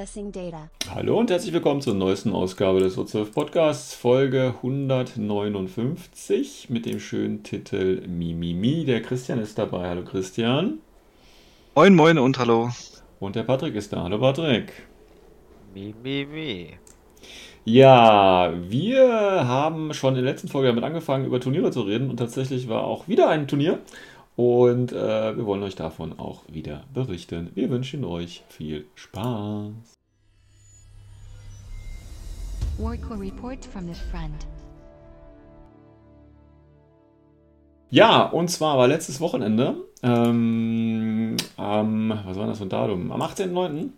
Accessing data. Hallo und herzlich willkommen zur neuesten Ausgabe des O12 Podcasts, Folge 159 mit dem schönen Titel Mimimi. Der Christian ist dabei. Hallo Christian. Moin, moin und hallo. Und der Patrick ist da. Hallo Patrick. Mi, mi, mi. Ja, wir haben schon in der letzten Folge damit angefangen, über Turniere zu reden und tatsächlich war auch wieder ein Turnier und äh, wir wollen euch davon auch wieder berichten. Wir wünschen euch viel Spaß. Warco report from the front. Ja, und zwar war letztes Wochenende, ähm, am, was war das für ein Datum? Am 18.09.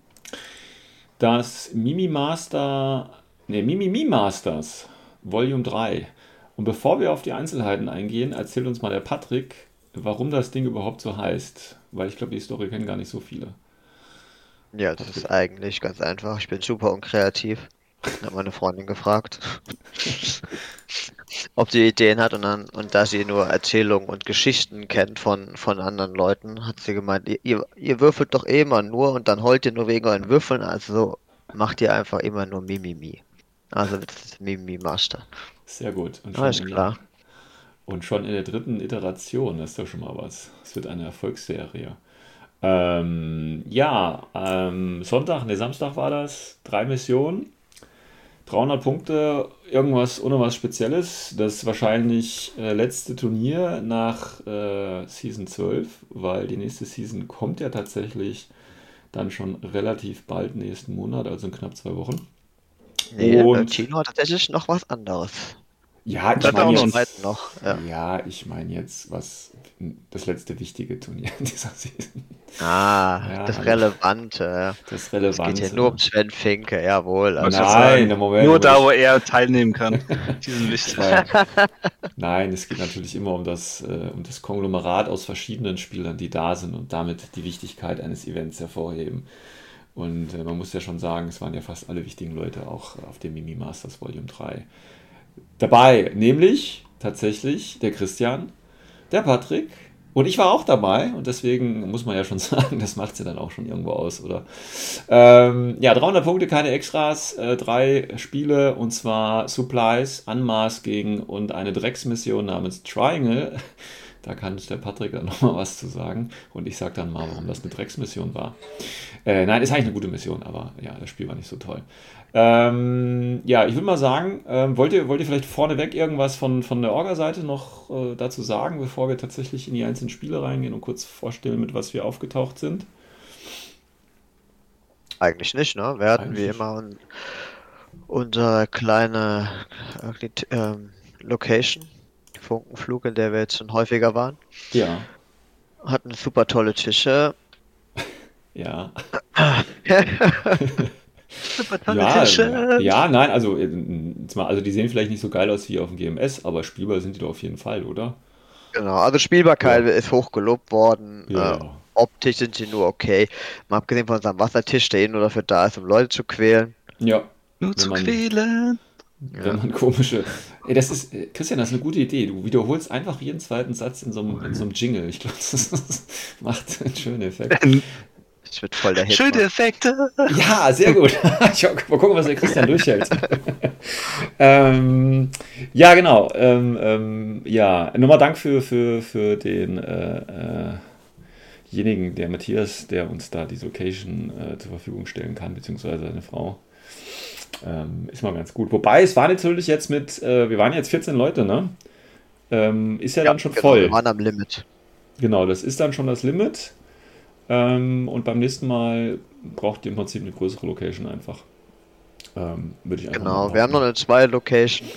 das Mimi Master, ne, Mimimi Masters Volume 3. Und bevor wir auf die Einzelheiten eingehen, erzählt uns mal der Patrick, warum das Ding überhaupt so heißt. Weil ich glaube, die Story kennen gar nicht so viele. Ja, das ist eigentlich ganz einfach. Ich bin super unkreativ. Ich habe meine Freundin gefragt, ob sie Ideen hat und dann, und da sie nur Erzählungen und Geschichten kennt von, von anderen Leuten, hat sie gemeint, ihr- ihr, würfelt doch eh immer nur und dann heult ihr nur wegen euren Würfeln, also macht ihr einfach immer nur Mimimi. Also das ist Mimimi Master. Sehr gut. Und Alles klar. Und schon in der dritten Iteration, das ist doch schon mal was. Es wird eine Erfolgsserie. Ähm, ja, ähm, Sonntag, ne, Samstag war das. Drei Missionen, 300 Punkte, irgendwas ohne was Spezielles. Das wahrscheinlich äh, letzte Turnier nach äh, Season 12, weil die nächste Season kommt ja tatsächlich dann schon relativ bald nächsten Monat, also in knapp zwei Wochen. Nee, Und- äh, Chino hat tatsächlich noch was anderes. Ja, ich meine jetzt, noch, ja. ja, ich meine jetzt was das letzte wichtige Turnier dieser Season. Ah, Ja, das also- Relevante. ja. Das Es Relevante. geht hier nur um Sven Finke, jawohl. Also, Nein, im Moment. Nur wo da, ich- wo er teilnehmen kann. Die sind wichtig. Nein, es geht natürlich immer um das, äh, um das Konglomerat aus verschiedenen Spielern, die da sind und damit die Wichtigkeit eines Events hervorheben. Und äh, man muss ja schon sagen, es waren ja fast alle wichtigen Leute auch auf dem Mimi Masters Volume 3 dabei. Nämlich tatsächlich der Christian, der Patrick und ich war auch dabei. Und deswegen muss man ja schon sagen, das macht sie dann auch schon irgendwo aus, oder? Ähm, ja, 300 Punkte, keine Extras, äh, drei Spiele und zwar Supplies, Unmasking und eine Drecksmission namens Triangle. Da kann der Patrick dann nochmal was zu sagen und ich sage dann mal, warum das eine Drecksmission war. Äh, nein, ist eigentlich eine gute Mission, aber ja, das Spiel war nicht so toll. Ähm, ja, ich würde mal sagen, ähm, wollt, ihr, wollt ihr vielleicht vorneweg irgendwas von, von der Orga-Seite noch äh, dazu sagen, bevor wir tatsächlich in die einzelnen Spiele reingehen und kurz vorstellen, mit was wir aufgetaucht sind? Eigentlich nicht, ne? Wir hatten wie immer un unsere kleine äh, die, ähm, Location, Funkenflug, in der wir jetzt schon häufiger waren. Ja, Hatten super tolle Tische. ja. super tolle Ja, ja, nein, also, äh, also die sehen vielleicht nicht so geil aus wie auf dem GMS, aber spielbar sind die doch auf jeden Fall, oder? Genau, also Spielbarkeit Ja. ist hoch gelobt worden. Ja. Äh, optisch sind sie nur okay. Mal abgesehen von unserem Wassertisch, der eh nur dafür da ist, um Leute zu quälen. Ja, Nur zu man- quälen. wenn man komische. Ey, das ist, äh, Christian, das ist eine gute Idee. Du wiederholst einfach jeden zweiten Satz in so einem, in so einem Jingle. Ich glaube, das macht einen schönen Effekt. Das wird voll der Hit. Schöne. Effekte. Ja, sehr gut. Ich mal gucken, was der Christian durchhält. ähm, ja, genau. Ähm, ähm, ja, nochmal Dank für, für, für den äh, äh, denjenigen, der Matthias, der uns da die Location äh, zur Verfügung stellen kann, beziehungsweise seine Frau. Ähm, ist mal ganz gut. Wobei, es war natürlich jetzt mit, äh, wir waren jetzt 14 Leute, ne? Ähm, ist ja, dann schon genau, voll. Wir waren am Limit. Genau, das ist dann schon das Limit. Ähm, und beim nächsten Mal braucht ihr im Prinzip eine größere Location einfach. Ähm, würde ich einfach Genau, wir haben noch eine zwei Location.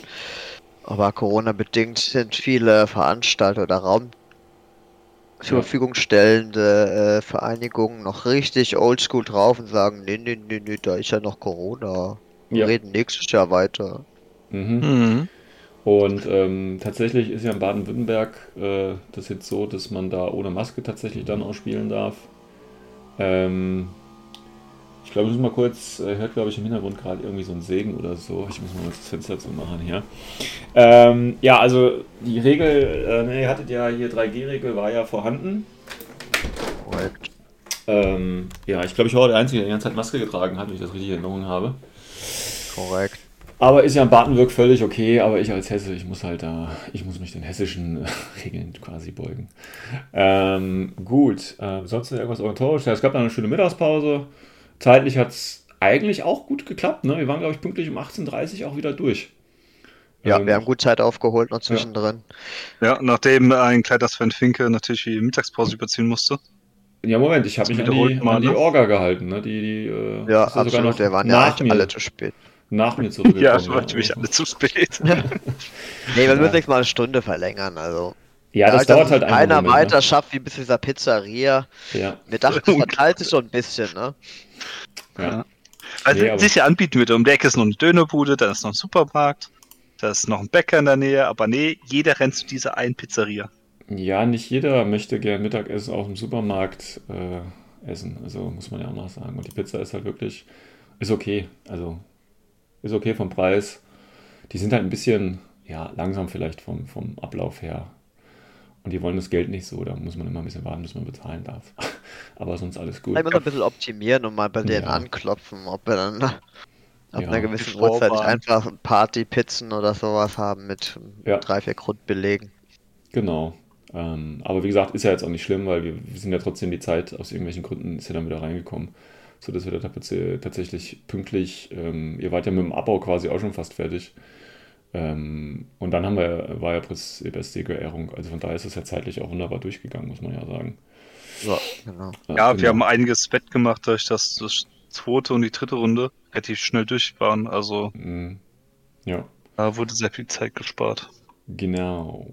Aber Corona-bedingt sind viele Veranstalter oder Raum zur Ja. Verfügung stellende äh, Vereinigungen noch richtig oldschool drauf und sagen, nee, nee, nee, nee, da ist ja noch Corona. Wir Ja. reden nächstes Jahr weiter. Mhm. Mhm. Und ähm, tatsächlich ist ja in Baden-Württemberg äh, das jetzt so, dass man da ohne Maske tatsächlich dann auch spielen darf. Ähm, ich glaube, ich muss mal kurz, äh, hört glaube ich im Hintergrund gerade irgendwie so ein Segen oder so. Ich muss mal kurz das Fenster zu machen hier. Ähm, ja, also die Regel, äh, ne, ihr hattet ja hier 3G-Regel, war ja vorhanden. Korrekt. Ähm, ja, ich glaube, ich war der Einzige, der die ganze Zeit Maske getragen hat, wenn ich das richtig in Erinnerung habe. Korrekt. Aber ist ja in Baden-Württemberg völlig okay, aber ich als Hesse, ich muss halt da, ich muss mich den hessischen Regeln quasi beugen. Ähm, gut, äh, sonst irgendwas organisatorisch? Ja, es gab dann eine schöne Mittagspause. Zeitlich hat es eigentlich auch gut geklappt, ne? Wir waren, glaube ich, pünktlich um 18.30 Uhr auch wieder durch. Ja, Ähm, wir haben gut Zeit aufgeholt noch zwischendrin. Ja, nachdem ein kleiner Sven Finke natürlich die Mittagspause überziehen musste. Ja, Moment, ich habe mich an die, mal, an die ne? Orga gehalten, ne? Die, die, äh, Ja, absolut. noch Wir waren ja nach eigentlich mir, alle zu spät. Nach mir zurückgekommen. Ja, ich wollte mich alle zu spät. Nee, wir Ja. müssen jetzt mal eine Stunde verlängern. Also, Ja, das Dadurch, dauert halt einfach keiner einen Moment, weiter schafft wie bis zu dieser Pizzeria. Ne? Ja, Wir dachten, es verteilt sich so ein bisschen, ne? ja. Also Nee, sich ja anbieten würde. Um die Ecke ist noch eine Dönerbude, dann ist noch ein Supermarkt, da ist noch ein Bäcker in der Nähe, aber nee, jeder rennt zu dieser einen Pizzeria. Ja, nicht jeder möchte gern Mittagessen aus dem Supermarkt äh, essen. Also muss man ja auch mal sagen. Und die Pizza ist halt wirklich, ist okay. Also ist okay vom Preis. Die sind halt ein bisschen, ja, langsam vielleicht vom, vom Ablauf her. Und die wollen das Geld nicht so. Da muss man immer ein bisschen warten, bis man bezahlen darf. Aber sonst alles gut. Vielleicht müssen wir ein bisschen optimieren und mal bei denen Ja. anklopfen, ob wir dann ab Ja. einer gewissen Uhrzeit nicht einfach Partypizzen oder sowas haben mit Ja. drei, vier Grundbelegen. Genau. Ähm, aber wie gesagt, ist ja jetzt auch nicht schlimm, weil wir, wir sind ja trotzdem die Zeit, aus irgendwelchen Gründen ist ja dann wieder reingekommen, sodass wir da tats- tatsächlich pünktlich, ähm, ihr wart ja mit dem Abbau quasi auch schon fast fertig. Ähm, und dann haben wir, war ja die beste Ehrung, also von daher ist es ja zeitlich auch wunderbar durchgegangen, muss man ja sagen. Ja, genau. Ja, genau. wir haben einiges wettgemacht, durch das das zweite und die dritte Runde relativ schnell durch waren. Also Mm, Ja, da wurde sehr viel Zeit gespart. genau.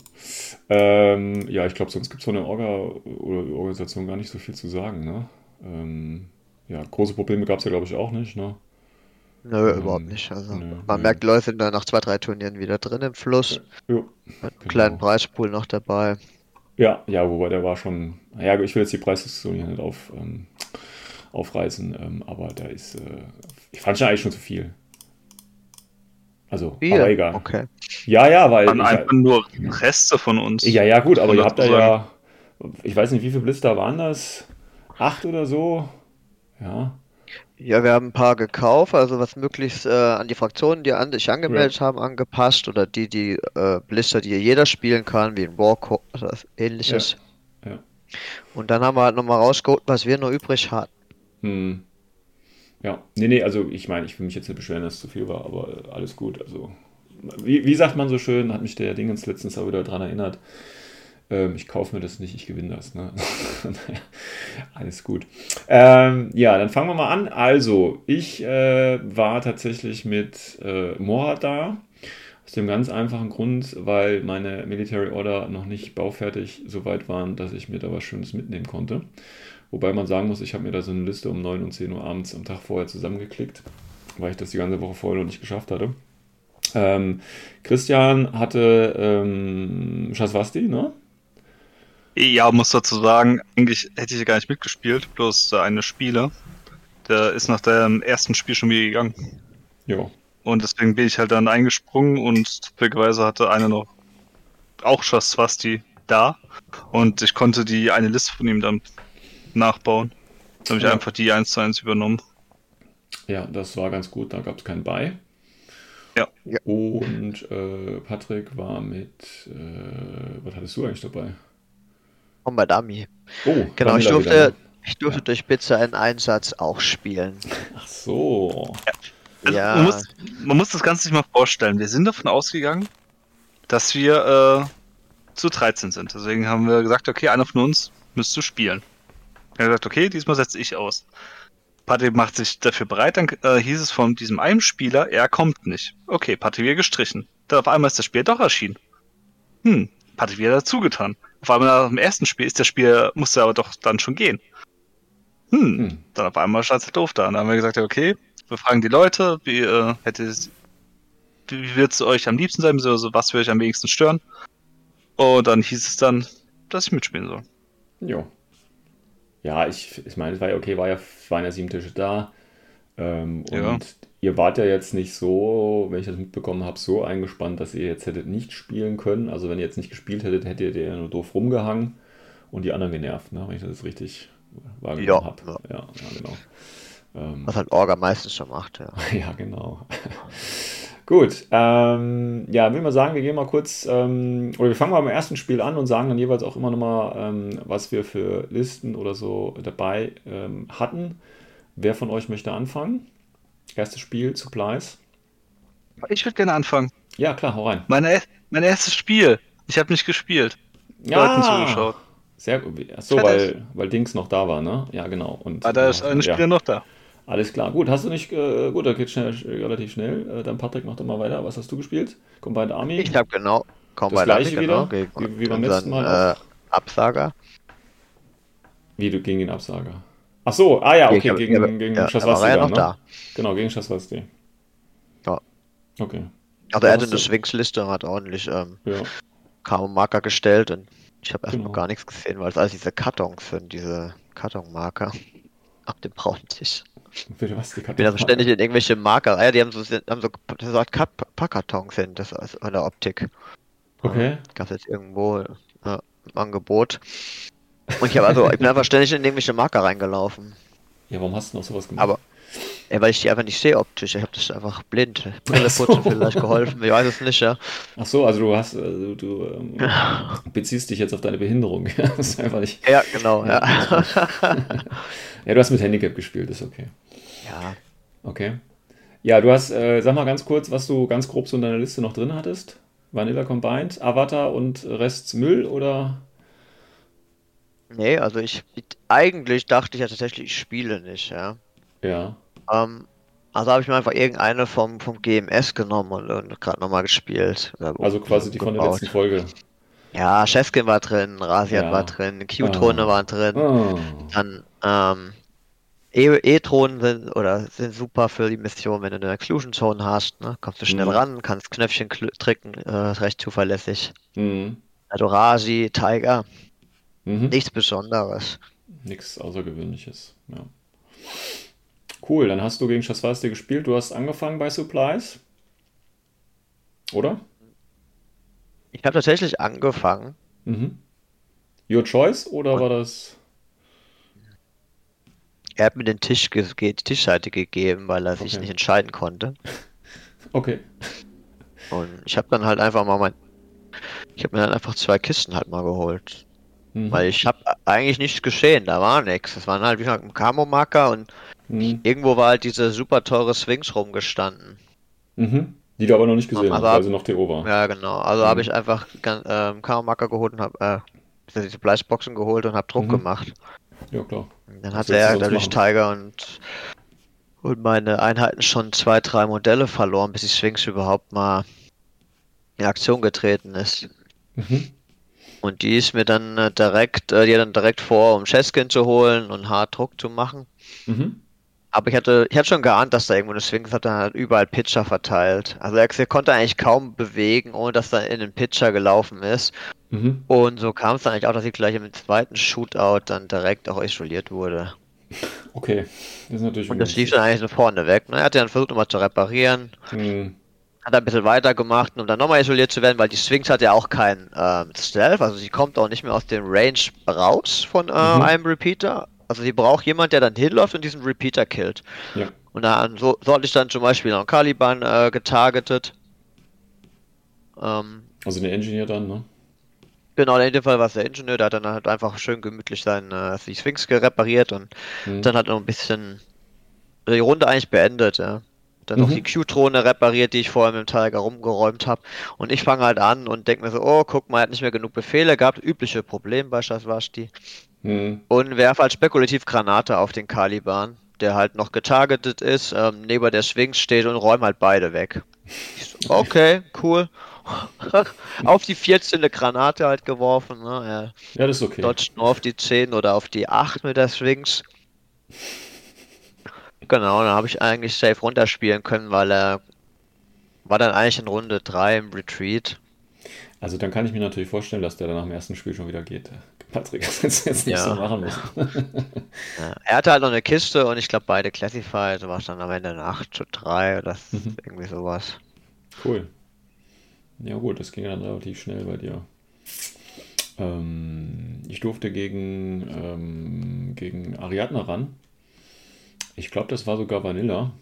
Ähm, ja, ich glaube, sonst gibt es von der Orga oder Organisation gar nicht so viel zu sagen, ne? Ähm, ja, große Probleme gab es ja, glaube ich, auch nicht, ne? Nö, Ähm, überhaupt nicht. Also nö, man nö. merkt, sind da nach zwei, drei Turnieren wieder drin im Fluss. Jo. Mit einem Genau. kleinen Preispool noch dabei. Ja, ja, wobei der war schon. Ja, ich will jetzt die Preisdiskussion hier nicht auf, ähm, aufreißen, ähm, aber da ist. Äh, ich fand schon eigentlich schon zu viel. Also, Viel? aber egal. Okay. Ja, ja, weil. Waren Ich, einfach nur Reste von uns. ja, ja, gut, aber ihr habt da ja. Ich weiß nicht, wie viele Blister waren das? Acht oder so? Ja. Ja, wir haben ein paar gekauft, also was möglichst äh, an die Fraktionen, die an sich angemeldet haben, angepasst oder die, die äh, Blister, die jeder spielen kann, wie ein Warcode oder ähnliches. Ja, ja. Und dann haben wir halt nochmal rausgeholt, was wir noch übrig hatten. Hm. Ja, nee, nee, also ich meine, ich will mich jetzt nicht beschweren, dass es zu viel war, aber äh, alles gut. Also, wie, wie sagt man so schön, hat mich der Dingens letztens auch wieder daran erinnert. Ähm, ich kaufe mir das nicht, ich gewinne das. Ne? Alles gut. Ähm, ja, dann fangen wir mal an. Also, ich äh, war tatsächlich mit äh, Morat da. Aus dem ganz einfachen Grund, weil meine Military Order noch nicht baufertig so weit waren, dass ich mir da was Schönes mitnehmen konnte. Wobei man sagen muss, ich habe mir da so eine Liste um 9 und 10 Uhr abends am Tag vorher zusammengeklickt, weil ich das die ganze Woche vorher noch nicht geschafft hatte. Ähm, Christian hatte ähm, Shaswasti, ne? Ja, muss dazu sagen, eigentlich hätte ich ja gar nicht mitgespielt, bloß der eine Spieler, der ist nach dem ersten Spiel schon wieder gegangen. Ja. Und deswegen bin ich halt dann eingesprungen und zufälligerweise hatte einer noch auch Schaswasti da. Und ich konnte die eine Liste von ihm dann nachbauen. Dann habe ich Ja. einfach die 1 zu 1 übernommen. Ja, das war ganz gut, da gab es keinen bei. Ja. Ja. Und äh, Patrick war mit, äh, was hattest du eigentlich dabei? Und bei Dummy. Oh, Genau, ich durfte, wieder, ne? ich durfte Ja. durch Pizza einen Einsatz auch spielen. Ach so. Also Ja. man, muss, man muss das Ganze sich mal vorstellen. Wir sind davon ausgegangen, dass wir äh, zu 13 sind. Deswegen haben wir gesagt, okay, einer von uns müsste spielen. Er hat gesagt, okay, diesmal setze ich aus. Patrick macht sich dafür bereit, dann äh, hieß es von diesem einen Spieler, er kommt nicht. Okay, Patrick wieder gestrichen. Dann auf einmal ist das Spiel doch erschienen. Hm, Patrick wieder dazugetan. Auf einmal nach dem ersten Spiel ist das Spiel, musste aber doch dann schon gehen. Hm, Hm. dann auf einmal stand es doof da. Und dann haben wir gesagt, okay, wir fragen die Leute, wie äh, hätte es, wie, wie wird es euch am liebsten sein, also was würde euch am wenigsten stören? Und dann hieß es dann, dass ich mitspielen soll. Jo. Ja, ich, ich meine, es war ja okay, war ja, waren ja sieben Tische da. Ähm, und Ja. Ihr wart ja jetzt nicht so, wenn ich das mitbekommen habe, so eingespannt, dass ihr jetzt hättet nicht spielen können. Also wenn ihr jetzt nicht gespielt hättet, hättet ihr ja nur doof rumgehangen und die anderen genervt, ne? wenn ich das richtig wahrgenommen Ja, habe. ja. Ja, ja, genau. Ähm, Was halt Orga meistens schon macht, ja. Ja, genau. Gut, ähm, ja, will mal sagen, wir gehen mal kurz, ähm, oder wir fangen mal beim ersten Spiel an und sagen dann jeweils auch immer nochmal, ähm, was wir für Listen oder so dabei ähm, hatten. Wer von euch möchte anfangen? Erstes Spiel, Supplies. Ich würde gerne anfangen. Ja, klar, hau rein. Meine, mein erstes Spiel. Ich habe nicht gespielt. Leuten zugeschaut. Sehr gut. Achso, Fertig. weil, weil Dings noch da war, ne? Ja, genau. Und, Ah, da ist ein ja, Spieler noch da. Alles klar. Gut, hast du nicht, äh, gut, da geht schnell, relativ schnell. Äh, dann Patrick, mach doch mal weiter. Was hast du gespielt? Combined Army? Ich habe genau, kaum Das gleiche genau, wieder? gegen Wie- wie beim letzten Mal äh, Absager. Wie du gegen den Absager? Ach so, ah ja, okay, hab- gegen, ja, gegen ja, Schaswasti da war dann, noch ne? da. Genau, gegen Schaswasti. Ja. Okay, Also er Ja, hatte eine Schwingsliste und hat ordentlich ähm, ja. Marker gestellt und ich habe erstmal Genau. gar nichts gesehen, weil es alles diese Kartons sind, diese Kartonmarker auf dem braunen Tisch. Bitte was, die Ich bin also ständig in irgendwelche Marker, ah ja, die haben so, haben so, so Art Packkartons sind, das ist von der Optik. Okay. Gab es jetzt irgendwo äh, im Angebot. Und ich also, ich bin einfach ständig in irgendwelche Marker reingelaufen. Ja, warum hast du noch sowas gemacht? Aber, ja, weil ich die einfach nicht sehe optisch. Ich habe das einfach blind. Brille so. vielleicht geholfen, ich weiß es nicht, ja. Ach so, also du hast, also du ähm, beziehst dich jetzt auf deine Behinderung. das ist einfach nicht. Ja, genau, ja. Ja, du hast mit Handicap gespielt, ist okay. ja. Okay. Ja, du hast, äh, sag mal ganz kurz, was du ganz grob so in deiner Liste noch drin hattest. Vanilla Combined, Avatar und Rest Müll oder? Nee, also ich, eigentlich dachte ich ja tatsächlich, ich spiele nicht, ja. Ja. Ähm, also habe ich mir einfach irgendeine vom, vom GMS genommen und, und gerade nochmal gespielt. Also quasi die von der gebaut. letzten Folge. Ja, Cheskin war drin, Rasiat Ja. war drin, Q-Drohne Ah. waren drin. Oh. Dann ähm, E- E-Drohnen sind oder sind super für die Mission, wenn du eine Occlusion Zone hast, ne? Kommst du schnell Mhm. ran, kannst Knöpfchen drücken, äh, recht zuverlässig. Mhm. Adoraji, Tiger, Mhm. nichts Besonderes. Nichts Außergewöhnliches. Ja. Cool, dann hast du gegen Schaswasti gespielt. Du hast angefangen bei Supplies. Oder? Ich habe tatsächlich angefangen. Mhm. Your Choice oder war das? Er hat mir den Tisch die Tischseite gegeben, weil er sich Okay. nicht entscheiden konnte. Okay. Und ich habe dann halt einfach mal mein. Ich habe mir dann einfach zwei Kisten halt mal geholt. Mhm. Weil ich habe eigentlich nichts geschehen, da war nichts. Es waren halt wie gesagt ein Camo-Marker und Mhm. irgendwo war halt diese super teure Swings rumgestanden. Mhm. Die du aber noch nicht gesehen hast, weil sie noch TO war. Ja, genau. Also Mhm. habe ich einfach ähm, Camo-Marker geholt und habe äh, diese Fleischboxen geholt und habe Druck Mhm. gemacht. Ja, klar. Und dann hat er dadurch machen? Tiger und, und meine Einheiten schon zwei, drei Modelle verloren, bis die Swings überhaupt mal in Aktion getreten ist. Mhm. Und die ist mir dann äh, direkt, äh, die hat dann direkt vor, um Cheskin zu holen und hart Druck zu machen. Mhm. Aber ich hatte, ich hatte schon geahnt, dass da irgendwo eine Swings hat, dann halt überall Pitcher verteilt. Also er, er konnte eigentlich kaum bewegen, ohne dass er in den Pitcher gelaufen ist. Mhm. Und so kam es dann eigentlich auch, dass ich gleich im zweiten Shootout dann direkt auch isoliert wurde. Okay. Das ist natürlich Und das lief dann eigentlich so vorne weg. Ne? Er hat dann versucht, nochmal zu reparieren. Mhm. Hat ein bisschen weitergemacht, um dann nochmal isoliert zu werden, weil die Swings hat ja auch kein ähm, Stealth, also sie kommt auch nicht mehr aus dem Range raus von äh, Mhm. einem Repeater. Also sie braucht jemand, der dann hinläuft und diesen Repeater killt. Ja. Und dann so, so hatte ich dann zum Beispiel noch einen Caliban äh, getargetet. Ähm, Also eine Engineer dann, ne? genau, in dem Fall war es der Ingenieur, der hat dann halt einfach schön gemütlich seine die Sphinx repariert und Mhm. dann hat er noch ein bisschen die Runde eigentlich beendet, ja. Dann noch Mhm. die Q-Drohne repariert, die ich vorher mit dem Tiger rumgeräumt habe. Und ich fange halt an und denke mir so, oh, guck mal, er hat nicht mehr genug Befehle gehabt. Übliche Problem bei Shaswasti. Mhm. Und werfe halt spekulativ Granate auf den Caliban, der halt noch getargetet ist, ähm, neben der Sphinx steht und räume halt beide weg. So, okay, cool. auf die 14 eine Granate halt geworfen. Ne? Ja, das ist okay. Dodge nur auf die 10 oder auf die 8 mit der Swings. Genau, dann habe ich eigentlich safe runterspielen können, weil er war dann eigentlich in Runde 3 im Retreat. Also dann kann ich mir natürlich vorstellen, dass der dann nach dem ersten Spiel schon wieder geht. Patrick hat jetzt, jetzt nicht Ja. so machen müssen. Ja, er hatte halt noch eine Kiste und ich glaube beide Classified, war es dann am Ende ein 8 zu 3 oder Mhm. irgendwie sowas. Cool. Ja gut, das ging dann relativ schnell bei dir. Ähm, ich durfte gegen, ähm, gegen Ariadne ran. Ich glaube, das war sogar Vanilla.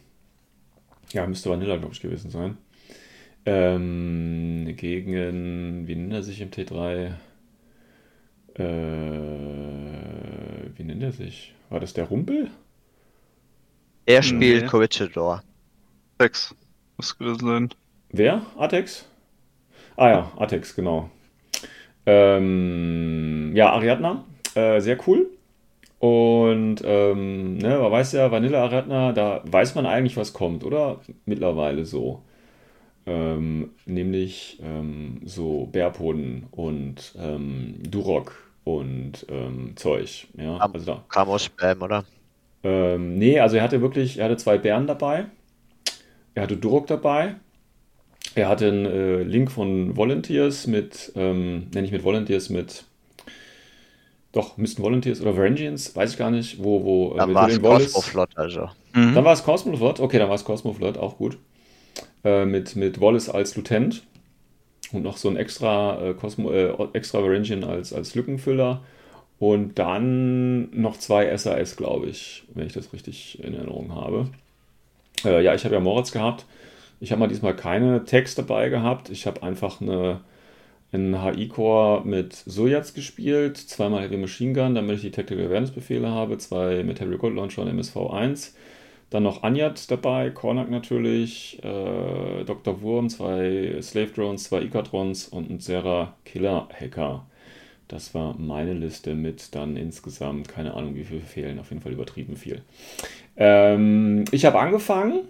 Ja, müsste Vanilla, glaube ich, gewesen sein. Ähm, gegen, wie nennt er sich im T3? Äh, wie nennt er sich? War das der Rumpel? Er spielt Nee. Corregidor. Sechs. Muss gewesen sein. Wer? Atex? Ah ja, Atex, genau. Ähm, ja, Ariadna, äh, sehr cool. Und ähm, ne, man weiß ja, Vanilla Ariadna, da weiß man eigentlich, was kommt, oder? Mittlerweile so. Ähm, nämlich ähm, so Bärpoden und ähm, Durok und ähm, Zeug. Ja, Am- also da. Kam aus Spam, oder? Ähm, nee, also er hatte wirklich, er hatte zwei Bären dabei. Er hatte Durok dabei. Er hatte einen äh, Link von Volunteers mit, ähm, nenne ich mit Volunteers mit, doch, müssten Volunteers oder Varangians, weiß ich gar nicht, wo, wo, äh, Dann mit war es Cosmoflot, also. Mhm. dann war es Cosmoflot, okay, dann war es Cosmoflot, auch gut. Äh, mit, mit Wallace als Lieutenant und noch so ein extra, äh, Cosmo, äh, extra Varangian als, als Lückenfüller. Und dann noch zwei SAS, glaube ich, wenn ich das richtig in Erinnerung habe. Äh, ja, ich habe ja Moritz gehabt. Ich habe mal diesmal keine Text dabei gehabt. Ich habe einfach eine, einen HI-Core mit Sojats gespielt, zweimal Heavy Machine Gun, damit ich die Tactical Awareness Befehle habe, zwei mit Heavy Gold Launcher und MSV1. Dann noch Anyat dabei, Kornak natürlich, äh, Dr. Wurm, zwei Slave Drones, zwei Ikatrons und ein Serra Killer Hacker. Das war meine Liste mit dann insgesamt, keine Ahnung wie viel fehlen, auf jeden Fall übertrieben viel. Ähm, ich habe angefangen,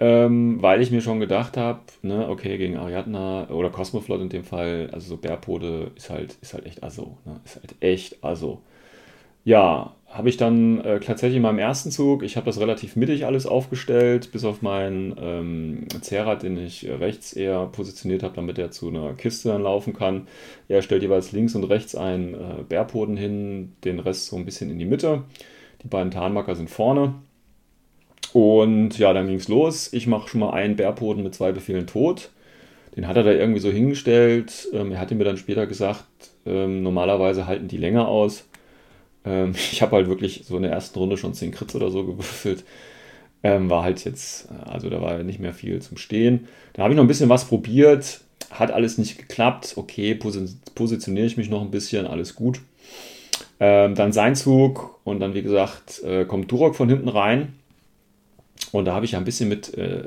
ähm, weil ich mir schon gedacht habe, ne, okay, gegen Ariadna oder Cosmoflot in dem Fall, also so Bärpode ist halt, ist halt echt aso, ne, ist halt echt aso. Ja, habe ich dann äh, tatsächlich in meinem ersten Zug, ich habe das relativ mittig alles aufgestellt, bis auf meinen ähm, Zerrat, den ich rechts eher positioniert habe, damit er zu einer Kiste dann laufen kann. Er stellt jeweils links und rechts einen äh, Bärpoden hin, den Rest so ein bisschen in die Mitte. Die beiden Tarnmarker sind vorne. Und ja, dann ging es los. Ich mache schon mal einen Bärpoden mit zwei Befehlen tot. Den hat er da irgendwie so hingestellt. Ähm, er hatte mir dann später gesagt, ähm, normalerweise halten die länger aus. Ähm, ich habe halt wirklich so in der ersten Runde schon 10 Crits oder so gewürfelt. Ähm, war halt jetzt, also da war nicht mehr viel zum Stehen. Da habe ich noch ein bisschen was probiert. Hat alles nicht geklappt. Okay, posi positioniere ich mich noch ein bisschen, alles gut. Ähm, dann sein Zug und dann, wie gesagt, äh, kommt Durok von hinten rein. Und da habe ich ja ein bisschen mit äh,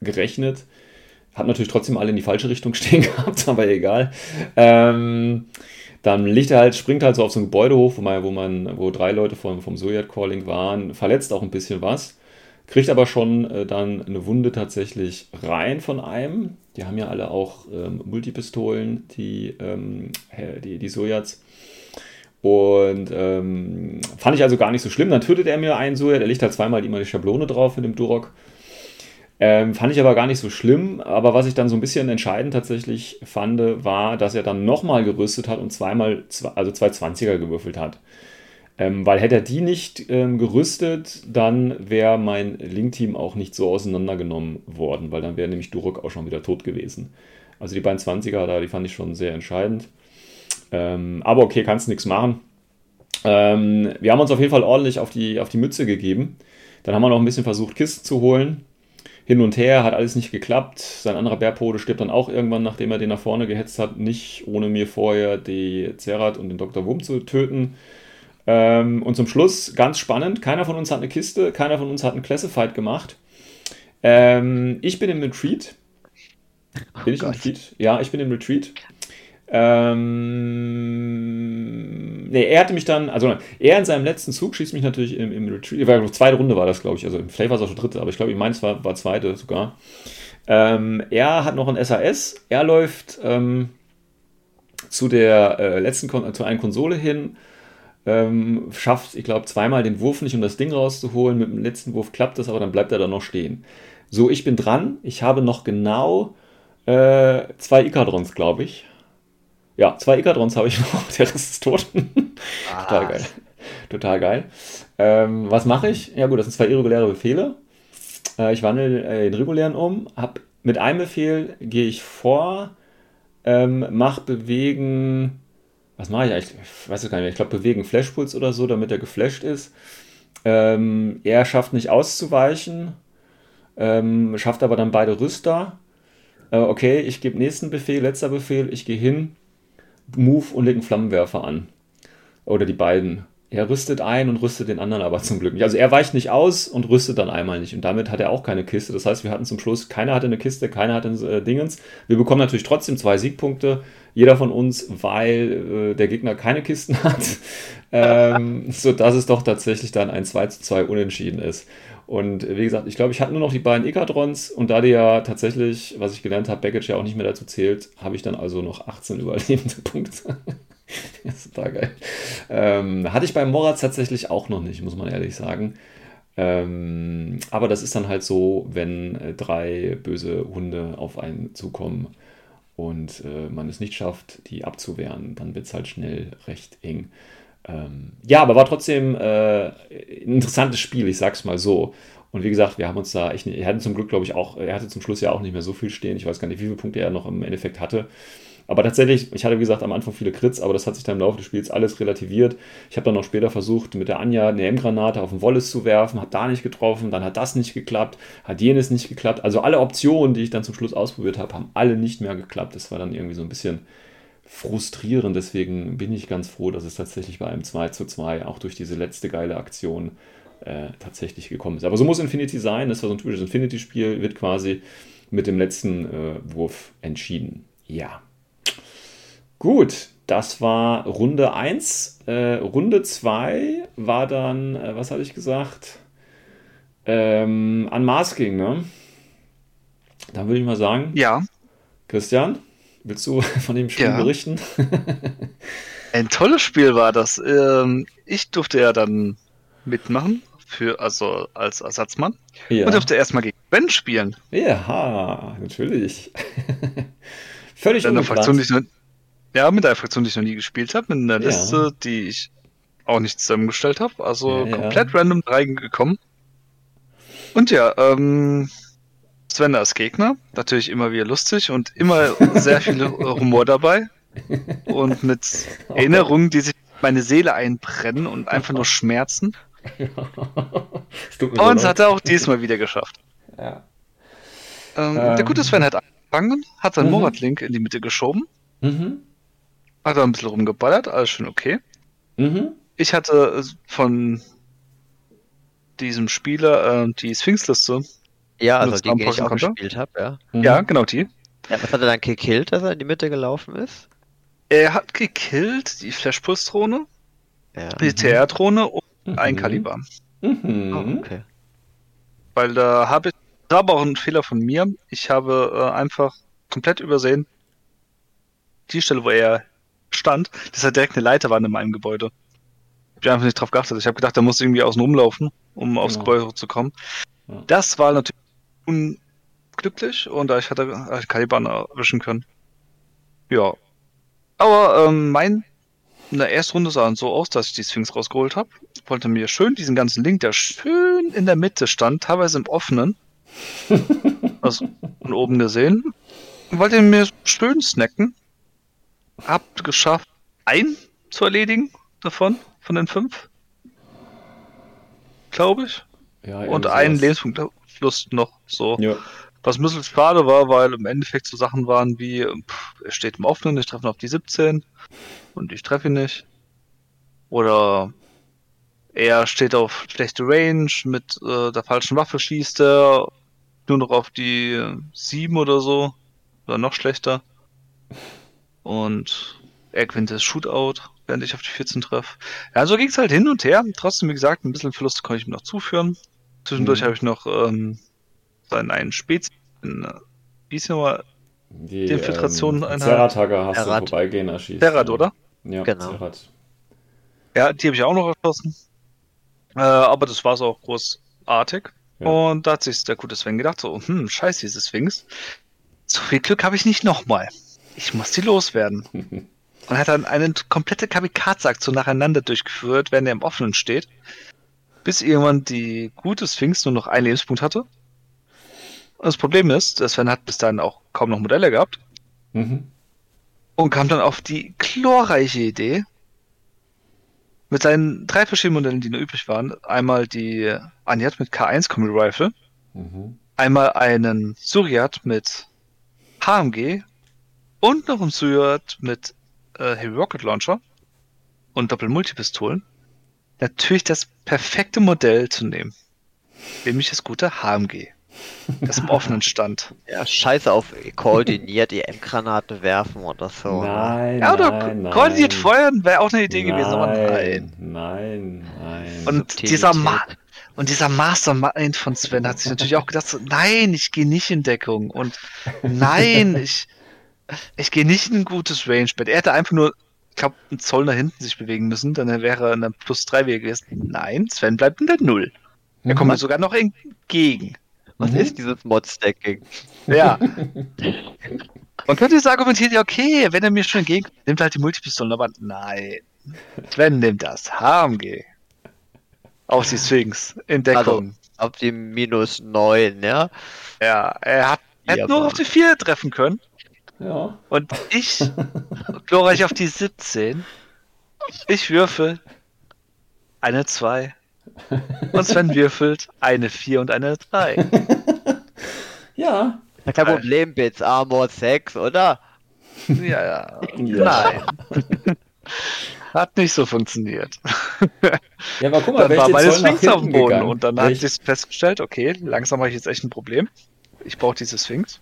gerechnet. Habe natürlich trotzdem alle in die falsche Richtung stehen gehabt, aber egal. Ähm, dann liegt er halt, springt halt so auf so ein Gebäude hoch, wo man, wo man, wo drei Leute vom, vom Soviet Calling waren, verletzt auch ein bisschen was, kriegt aber schon äh, dann eine Wunde tatsächlich rein von einem. Die haben ja alle auch ähm, Multipistolen, die, ähm, die, die Sojats. Und ähm, fand ich also gar nicht so schlimm. Dann tötet er mir einen Sojat, er legt halt zweimal immer die Schablone drauf mit dem Durok. Ähm, fand ich aber gar nicht so schlimm. Aber was ich dann so ein bisschen entscheidend tatsächlich fand, war, dass er dann nochmal gerüstet hat und zweimal, also zwei 20er gewürfelt hat. Ähm, weil hätte er die nicht ähm, gerüstet, dann wäre mein Link-Team auch nicht so auseinandergenommen worden, weil dann wäre nämlich Durok auch schon wieder tot gewesen. Also die beiden 20er da, die fand ich schon sehr entscheidend. Ähm, aber okay, kannst nichts machen. Ähm, wir haben uns auf jeden Fall ordentlich auf die, auf die Mütze gegeben. Dann haben wir noch ein bisschen versucht, Kisten zu holen. Hin und her, hat alles nicht geklappt. Sein anderer Bärpode stirbt dann auch irgendwann, nachdem er den nach vorne gehetzt hat, nicht ohne mir vorher die Zerat und den Dr. Wurm zu töten. Ähm, und zum Schluss, ganz spannend, keiner von uns hat eine Kiste, keiner von uns hat einen Classified gemacht. Ähm, ich bin im Retreat. Bin ich im Gott. Retreat? Ja, ich bin im Retreat. Ähm, nee, er hatte mich dann, also er in seinem letzten Zug schießt mich natürlich im, im Retreat, war, zweite Runde war das, glaube ich, also vielleicht war es auch schon dritte, aber ich glaube, ich meine, es war, war zweite sogar. Ähm, er hat noch ein SAS. Er läuft ähm, zu der äh, letzten Kon zu einer Konsole hin, ähm, schafft, ich glaube, zweimal den Wurf nicht, um das Ding rauszuholen. Mit dem letzten Wurf klappt das, aber dann bleibt er da noch stehen. So, ich bin dran. Ich habe noch genau äh, zwei Ikadrons, glaube ich. Ja, zwei Ikadrons habe ich noch. Der Rest ist tot. Total geil. Total geil. Ähm, was mache ich? Ja gut, das sind zwei irreguläre Befehle. Äh, ich wandle äh, den regulären um. Hab, mit einem Befehl gehe ich vor, ähm, mach bewegen. Was mache ich eigentlich? Ich weiß es gar nicht mehr. Ich glaube, bewegen Flashpuls oder so, damit er geflasht ist. Ähm, er schafft nicht auszuweichen, ähm, schafft aber dann beide Rüster. Äh, okay, ich gebe nächsten Befehl, letzter Befehl, ich gehe hin, Move und lege einen Flammenwerfer an. Oder die beiden. Er rüstet ein und rüstet den anderen aber zum Glück nicht. Also er weicht nicht aus und rüstet dann einmal nicht. Und damit hat er auch keine Kiste. Das heißt, wir hatten zum Schluss, keiner hatte eine Kiste, keiner hatte äh, Dingens. Wir bekommen natürlich trotzdem zwei Siegpunkte. Jeder von uns, weil äh, der Gegner keine Kisten hat. ähm, sodass es doch tatsächlich dann ein 2 zu 2 Unentschieden ist. Und wie gesagt, ich glaube, ich hatte nur noch die beiden Ekadrons und da die ja tatsächlich, was ich gelernt habe, Baggage ja auch nicht mehr dazu zählt, habe ich dann also noch 18 überlebende Punkte. das ist total geil. Ähm, hatte ich beim Moritz tatsächlich auch noch nicht, muss man ehrlich sagen. Ähm, aber das ist dann halt so, wenn äh, drei böse Hunde auf einen zukommen und äh, man es nicht schafft, die abzuwehren, dann wird es halt schnell recht eng. Ähm, ja, aber war trotzdem äh, ein interessantes Spiel, ich sag's mal so. Und wie gesagt, wir haben uns da echt, er hatte zum Glück, glaube ich, auch, er hatte zum Schluss ja auch nicht mehr so viel stehen. Ich weiß gar nicht, wie viele Punkte er noch im Endeffekt hatte. Aber tatsächlich, ich hatte wie gesagt am Anfang viele Crits, aber das hat sich dann im Laufe des Spiels alles relativiert. Ich habe dann noch später versucht, mit der Anja eine M-Granate auf den Wallace zu werfen, habe da nicht getroffen, dann hat das nicht geklappt, hat jenes nicht geklappt. Also alle Optionen, die ich dann zum Schluss ausprobiert habe, haben alle nicht mehr geklappt. Das war dann irgendwie so ein bisschen frustrierend. Deswegen bin ich ganz froh, dass es tatsächlich bei einem 2 zu 2 auch durch diese letzte geile Aktion äh, tatsächlich gekommen ist. Aber so muss Infinity sein. Das war so ein typisches Infinity-Spiel, wird quasi mit dem letzten äh, Wurf entschieden. Ja. Gut, das war Runde 1. Äh, Runde 2 war dann, äh, was hatte ich gesagt? Ähm, Unmasking, ne? Dann würde ich mal sagen. Ja. Christian, willst du von dem Spiel Ja. berichten? Ein tolles Spiel war das. Ähm, ich durfte ja dann mitmachen, für, also als Ersatzmann. ja. Und durfte erstmal gegen Ben spielen. Ja, natürlich. Völlig Mit einer Fraktion, die ich noch, ja, mit einer Fraktion, die ich noch nie gespielt habe, mit einer Ja. Liste, die ich auch nicht zusammengestellt habe. Also ja. komplett random reingekommen. Und ja, ähm, Sven als Gegner, natürlich immer wieder lustig und immer sehr viel Humor dabei. Und mit Erinnerungen, die sich in meine Seele einbrennen und einfach nur schmerzen. Und es hat er auch diesmal wieder geschafft. Ja. Ähm, Ähm. Der gute Sven hat angefangen, hat seinen Mhm. Morat-Link in die Mitte geschoben, Mhm. hat da ein bisschen rumgeballert, alles schön okay. Mhm. Ich hatte von diesem Spieler äh, die Sphinx-Liste. Ja, also die, die ich auch Pokémon-Konto? gespielt habe, ja. Mhm. Ja, genau die. ja. Was hat er dann gekillt, dass er in die Mitte gelaufen ist? Er hat gekillt die Flashpulse-Drohne, Ja. die TR-Drohne und Mhm. ein Kaliber. Mhm. Oh, okay. Weil da habe ich, das war auch ein Fehler von mir. Ich habe äh, einfach komplett übersehen, die Stelle, wo er stand, dass er direkt eine Leiter war in meinem Gebäude. Ich habe einfach nicht drauf geachtet. Ich habe gedacht, er muss irgendwie außen rumlaufen, um aufs Genau. Gebäude zu Ja. Das war natürlich unglücklich und da ich hatte äh, Caliban erwischen können. Ja. Aber ähm, mein in der ersten Runde sah es so aus, dass ich die Sphinx rausgeholt habe. Wollte mir schön diesen ganzen Link, der schön in der Mitte stand, teilweise im offenen, also von oben gesehen, wollte mir schön snacken. Hab geschafft, ein zu erledigen davon, von den fünf. Glaube ich. Ja, Und irgendwie einen sowas. Lebenspunktfluss noch so. Ja. Was ein bisschen schade war, weil im Endeffekt so Sachen waren wie, pff, er steht im Offenen, ich treffe ihn auf die 17 und ich treffe ihn nicht. Oder er steht auf schlechte Range, mit äh, der falschen Waffe schießt er nur noch auf die äh, 7 oder so. Oder noch schlechter. Und er gewinnt das Shootout, während ich auf die 14 treffe. Ja, so ging es halt hin und her. Trotzdem, wie gesagt, ein bisschen Verluste konnte ich ihm noch zuführen. Zwischendurch Mhm. habe ich noch ähm, seinen einen Spezi in äh, wie ist nochmal? Die, Die Infiltration ähm, einer- Zerattager hast Terrat. du vorbeigehen erschießt. Terrat, oder? Ja, Genau. Zerrat. Ja, die habe ich auch noch erschossen. Äh, aber das war so auch großartig. Ja. Und da hat sich der gute Sven gedacht, so, hm, scheiße, diese Sphinx. So viel Glück habe ich nicht nochmal. Ich muss die loswerden. Und hat dann eine komplette Kamikaze-Aktion nacheinander durchgeführt, während er im Offenen steht. Bis irgendwann die gute Sphinx nur noch einen Lebenspunkt hatte. Und das Problem ist, der Sven hat bis dahin auch kaum noch Modelle gehabt. Mhm. Und kam dann auf die glorreiche Idee, mit seinen drei verschiedenen Modellen, die noch übrig waren, einmal die Aniat mit K1 Combi Rifle, Mhm. einmal einen Suriat mit HMG und noch einen Suriat mit äh, Heavy Rocket Launcher und Doppel-Multipistolen, natürlich das perfekte Modell zu nehmen. Nämlich das gute HMG. Das im offenen stand. Ja, scheiße auf koordiniert EM-Granaten werfen oder so. ne? Nein, Ja, oder nein, nein. koordiniert feuern wäre auch eine Idee gewesen, aber nein. Nein, nein. Und Subtilität. dieser, Ma und dieser Mastermind von Sven hat sich natürlich auch gedacht, so, nein, ich gehe nicht in Deckung und nein, ich, ich gehe nicht in ein gutes Range-Bett. Er hätte einfach nur, ich glaube, einen Zoll nach hinten sich bewegen müssen, dann wäre er eine plus 3 Wege gewesen. Nein, Sven bleibt in der Null. Er kommt mir sogar noch entgegen. Was Mhm. ist dieses Mod-Stacking? Ja. Man könnte jetzt argumentieren, ja, okay, wenn er mir schon entgegenkommt, nimmt er halt die Multipistolen, aber nein. Sven nimmt das HMG. Auf die Sphinx in Deckung. Auf die minus 9, ja? Ja, er hat, er Ja, hat nur auf die 4 treffen können. Ja. Und ich, glorreich auf die 17. Ich würfel eine 2. Und Sven würfelt eine 4 und eine 3. Ja. Kein Problem, Bits Armor 6, oder? Ja, ja. Ja. Nein. Hat nicht so funktioniert. Ja, aber guck mal, Dann war meine Sphinx auf dem Boden gegangen. und dann hat Welch- sich festgestellt, okay, langsam habe ich jetzt echt ein Problem. Ich brauche diese Sphinx.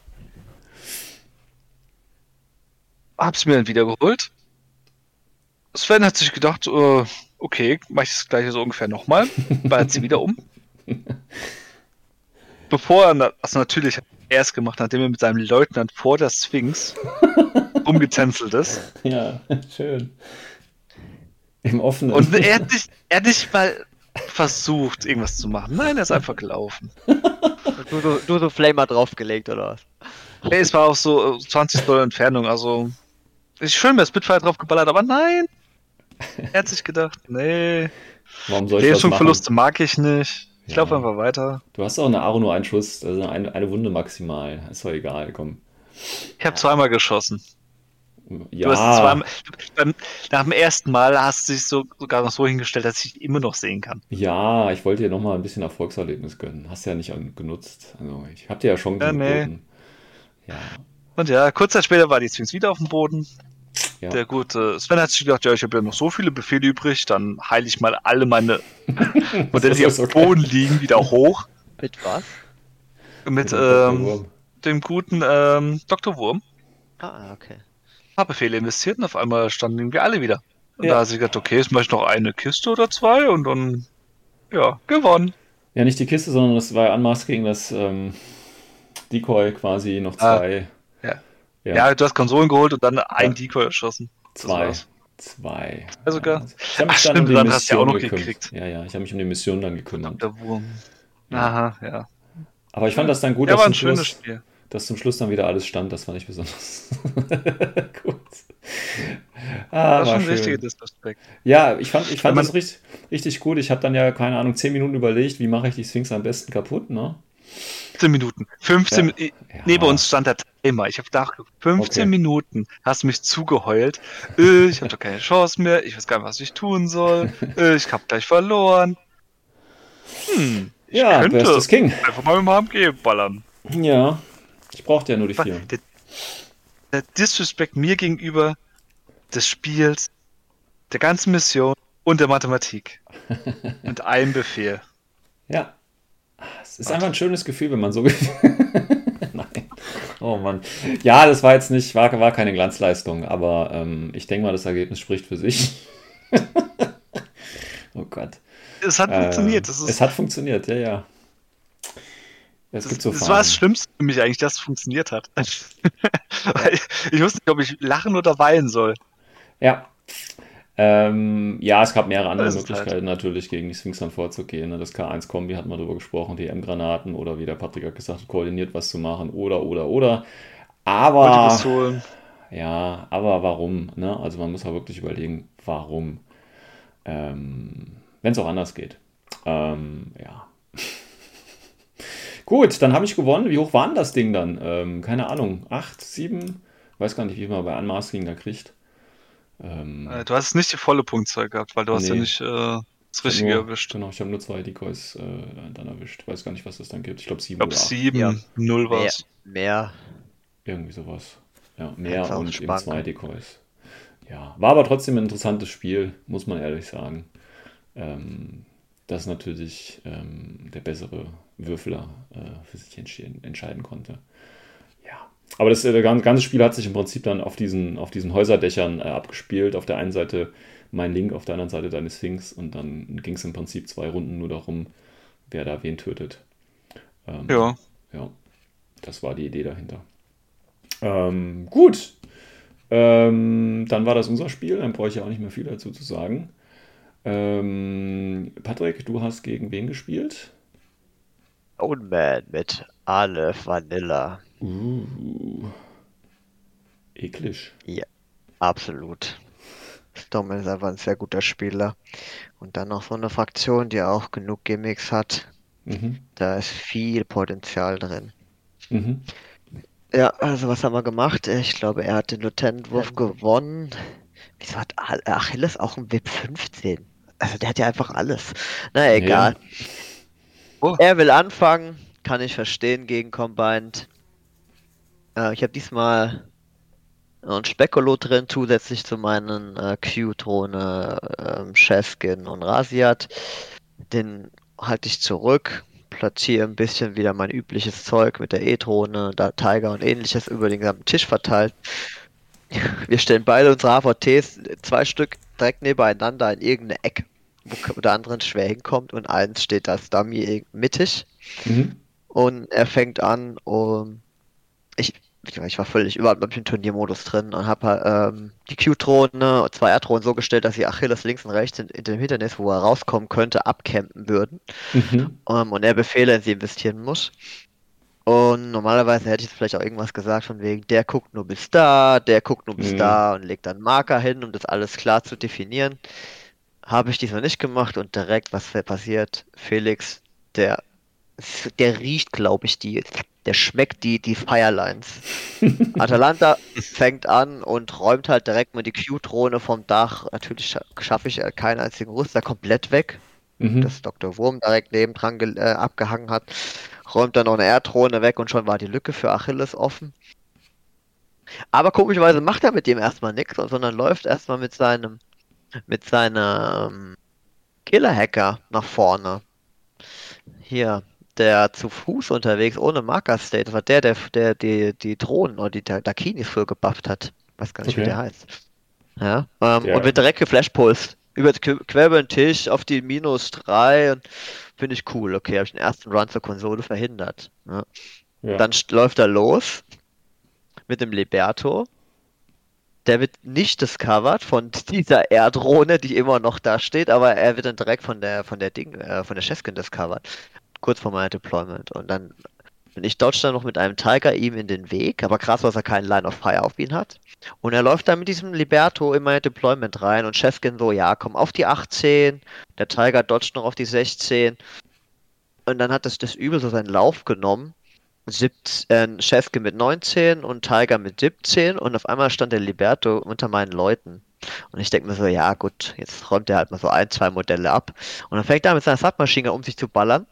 Hab's mir dann wieder geholt. Sven hat sich gedacht, äh, okay, mach ich das gleiche so ungefähr nochmal. Ballert sie wieder um. Bevor er, also natürlich hat er es gemacht, nachdem er mit seinem Leutnant vor der Sphinx umgetänzelt ist. Ja, schön. Im offenen. Und er hat nicht, er hat nicht mal versucht, irgendwas zu machen. Nein, er ist einfach gelaufen. Du, du, du so Flamer draufgelegt, oder was? Nee, es war auch so äh, 20 Dollar Entfernung, also ist schön, wer Spitfire drauf geballert, aber nein. Er hat sich gedacht, nee, Warum soll ich das machen? Lebenspunktverluste mag ich nicht. Ich Ja. laufe einfach weiter. Du hast auch eine Aro nur einen Schuss, also eine, eine Wunde maximal. Ist doch egal, komm. Ich habe zweimal geschossen. Ja, Du hast zweimal, beim, nach dem ersten Mal hast du dich so, sogar noch so hingestellt, dass ich dich immer noch sehen kann. ja, ich wollte dir nochmal ein bisschen Erfolgserlebnis gönnen. Hast ja nicht genutzt. Also ich habe dir ja Chancen Ja, nee. Ja, Und ja, kurz Zeit später war die Sphinx wieder auf dem Boden. Ja. Der gute Sven hat sich gedacht, ja, ich habe ja noch so viele Befehle übrig, dann heile ich mal alle meine Modelle, die auf dem okay. Boden liegen, wieder hoch. Mit was? Mit ähm, dem guten ähm, Dr. Wurm. Ah, okay. Paar Befehle investiert und auf einmal standen irgendwie alle wieder. Und Ja. da hat sie gedacht, okay, jetzt mache ich noch eine Kiste oder zwei und dann, ja, gewonnen. Ja, nicht die Kiste, sondern das war ja Anmaß gegen das ähm, Decoy quasi noch Ah, zwei. ja. Ja, Ja, du hast Konsolen geholt und dann ein Ja. Decoy erschossen. Das zwei. war's. Zwei. Ja, sogar. Ich habe mich Ach, dann stimmt, um die dann hast du ja auch Mission noch gekümmert. gekriegt. Ja, ja, ich habe mich um die Mission dann gekümmert. Der Wurm. Aha, ja. Aber ich fand das dann gut, Ja, dass zum, Schluss, Spiel. dass zum Schluss dann wieder alles stand. Das fand ich besonders gut. Ah, Das war schon ein schön. richtiger Disrespect. Ja, ich fand, ich fand das richtig, richtig gut. Ich habe dann ja, keine Ahnung, 10 Minuten überlegt, wie mache ich die Sphinx am besten kaputt, ne? 15 Minuten. 15 Ja. Mi- Neben uns stand der Timer. Ich habe nachgeguckt. 15 Okay. Minuten hast du mich zugeheult. Äh, ich habe doch keine Chance mehr. Ich weiß gar nicht, was ich tun soll. Äh, ich habe gleich verloren. Hm. Ich Ja, könnte bestes King. einfach mal mit dem HMG ballern. Ja, ich brauchte ja nur die vier. Der, der Disrespect mir gegenüber des Spiels, der ganzen Mission und der Mathematik. und einem Befehl. Ja. Es ist einfach ein schönes Gefühl, wenn man so. Nein. Oh Mann. Ja, das war jetzt nicht, war, war keine Glanzleistung, aber ähm, ich denke mal, das Ergebnis spricht für sich. oh Gott. Es hat Äh, funktioniert. Ist, es hat funktioniert, ja, ja. Es Das, gibt so das war das Schlimmste für mich eigentlich, dass es funktioniert hat. Weil ich wusste nicht, ob ich lachen oder weinen soll. Ja. Ähm, ja, es gab mehrere andere ist Möglichkeiten natürlich, gegen die Sphinx dann vorzugehen. ne? Das K1-Kombi hat man darüber gesprochen, die M-Granaten oder wie der Patrick hat gesagt, koordiniert was zu machen oder, oder, oder. Aber, ja, aber warum? Ne? Also man muss auch wirklich überlegen, warum. Ähm, Wenn es auch anders geht. Ähm, ja. Gut, dann habe ich gewonnen. Wie hoch war denn das Ding dann? Ähm, keine Ahnung, 8, 7? Weiß gar nicht, wie man bei Unmasking da kriegt. Ähm, Äh, Du hast nicht die volle Punktzahl gehabt, weil du hast ja Nee. nicht äh, das ich Richtige nur, erwischt. Genau, ich habe nur zwei Decoys äh, dann erwischt. Weiß gar nicht, was das dann gibt. Ich glaube Ich 7 glaube oder 8. 7, Ja. 0 war Mehr, es. mehr. Irgendwie sowas. Ja, mehr Einfach und eben zwei Decoys. Ja, war aber trotzdem ein interessantes Spiel, muss man ehrlich sagen. Ähm, dass natürlich ähm, der bessere Würfler äh, für sich entscheiden konnte. Aber das äh, das gan- ganze Spiel hat sich im Prinzip dann auf diesen, auf diesen Häuserdächern äh, abgespielt. Auf der einen Seite mein Link, auf der anderen Seite deine Sphinx. Und dann ging es im Prinzip zwei Runden nur darum, wer da wen tötet. Ähm, Ja. ja, das war die Idee dahinter. Ähm, gut. Ähm, dann war das unser Spiel. Dann brauche ich ja auch nicht mehr viel dazu zu sagen. Ähm, Patrick, du hast gegen wen gespielt? Old Man mit Aleph Vanilla. Uh, eklig. Absolut. Storm ist einfach ein sehr guter Spieler. Und dann noch so eine Fraktion, die auch genug Gimmicks hat. Mhm. Da ist viel Potenzial drin. Mhm. Ja, also was haben wir gemacht? Ich glaube, er hat den Lieutenant-Wurf gewonnen. Wieso hat Achilles auch einen WIP 15? Also der hat ja einfach alles. Na egal. Oh. Er will anfangen, kann ich verstehen gegen Combined. Äh, ich habe diesmal ein Spekulo drin, zusätzlich zu meinen äh, Q-Drohne, ähm, Chefkin und Rasiat. Den halte ich zurück, platziere ein bisschen wieder mein übliches Zeug mit der E-Drohne, da Tiger und ähnliches über den gesamten Tisch verteilt. Wir stellen beide unsere HVTs, zwei Stück direkt nebeneinander in irgendeine Ecke, wo der andere schwer hinkommt und eins steht als Dummy mittig. Mhm. Und er fängt an, um. Ich, ich war völlig überhaupt nicht im Turniermodus drin und habe ähm, die und zwei R-Drohnen so gestellt, dass sie Achilles links und rechts in, in dem Hindernis, wo er rauskommen könnte, abcampen würden. Mhm. Ähm, und er Befehle in sie investieren muss. Und normalerweise hätte ich vielleicht auch irgendwas gesagt von wegen, der guckt nur bis da, der guckt nur bis Mhm. da und legt dann Marker hin, um das alles klar zu definieren. Habe ich diesmal nicht gemacht und direkt, was passiert? Felix, der, der riecht, glaube ich, die, der schmeckt die, die Firelines. Atalanta fängt an und räumt halt direkt mal die Q-Drohne vom Dach. Natürlich scha- schaffe ich äh, keinen einzigen Rüster komplett weg Mhm. das Dr. Wurm direkt nebendran äh, abgehangen hat, räumt dann noch eine Erdrone weg und schon war die Lücke für Achilles offen. Aber komischerweise macht er mit dem erstmal nichts, sondern läuft erstmal mit seinem mit seinem Killer-Hacker nach vorne. Hier, der zu Fuß unterwegs ohne Marker-State, das war der, der, der die, die Drohnen oder die Da- Dakinis für gebufft hat. Weiß gar nicht, wie Okay. der heißt. Ja, ähm, Der- und wird direkt geflashpulst. Über, quer über den Tisch auf die minus 3 und finde ich cool. Okay, habe ich den ersten Run zur Konsole verhindert. Ja. Ja. Dann läuft er los mit dem Liberto. Der wird nicht discovered von dieser Erdrohne, die immer noch da steht, aber er wird dann direkt von der von der Ding, äh, von der Chefkin discovered. Kurz vor meinem Deployment. Und dann und ich dodge dann noch mit einem Tiger ihm in den Weg, aber krass, dass er keinen Line of Fire auf ihn hat. Und er läuft dann mit diesem Liberto in mein Deployment rein und Chefkin so, ja, komm auf die 18. Der Tiger dodgt noch auf die 16. Und dann hat das, das Übel so seinen Lauf genommen. 17, äh, Chefkin mit 19 und Tiger mit 17 und auf einmal stand der Liberto unter meinen Leuten. Und ich denke mir so, ja gut, jetzt räumt er halt mal so ein, zwei Modelle ab. Und dann fängt er mit seiner Submaschine um sich zu ballern.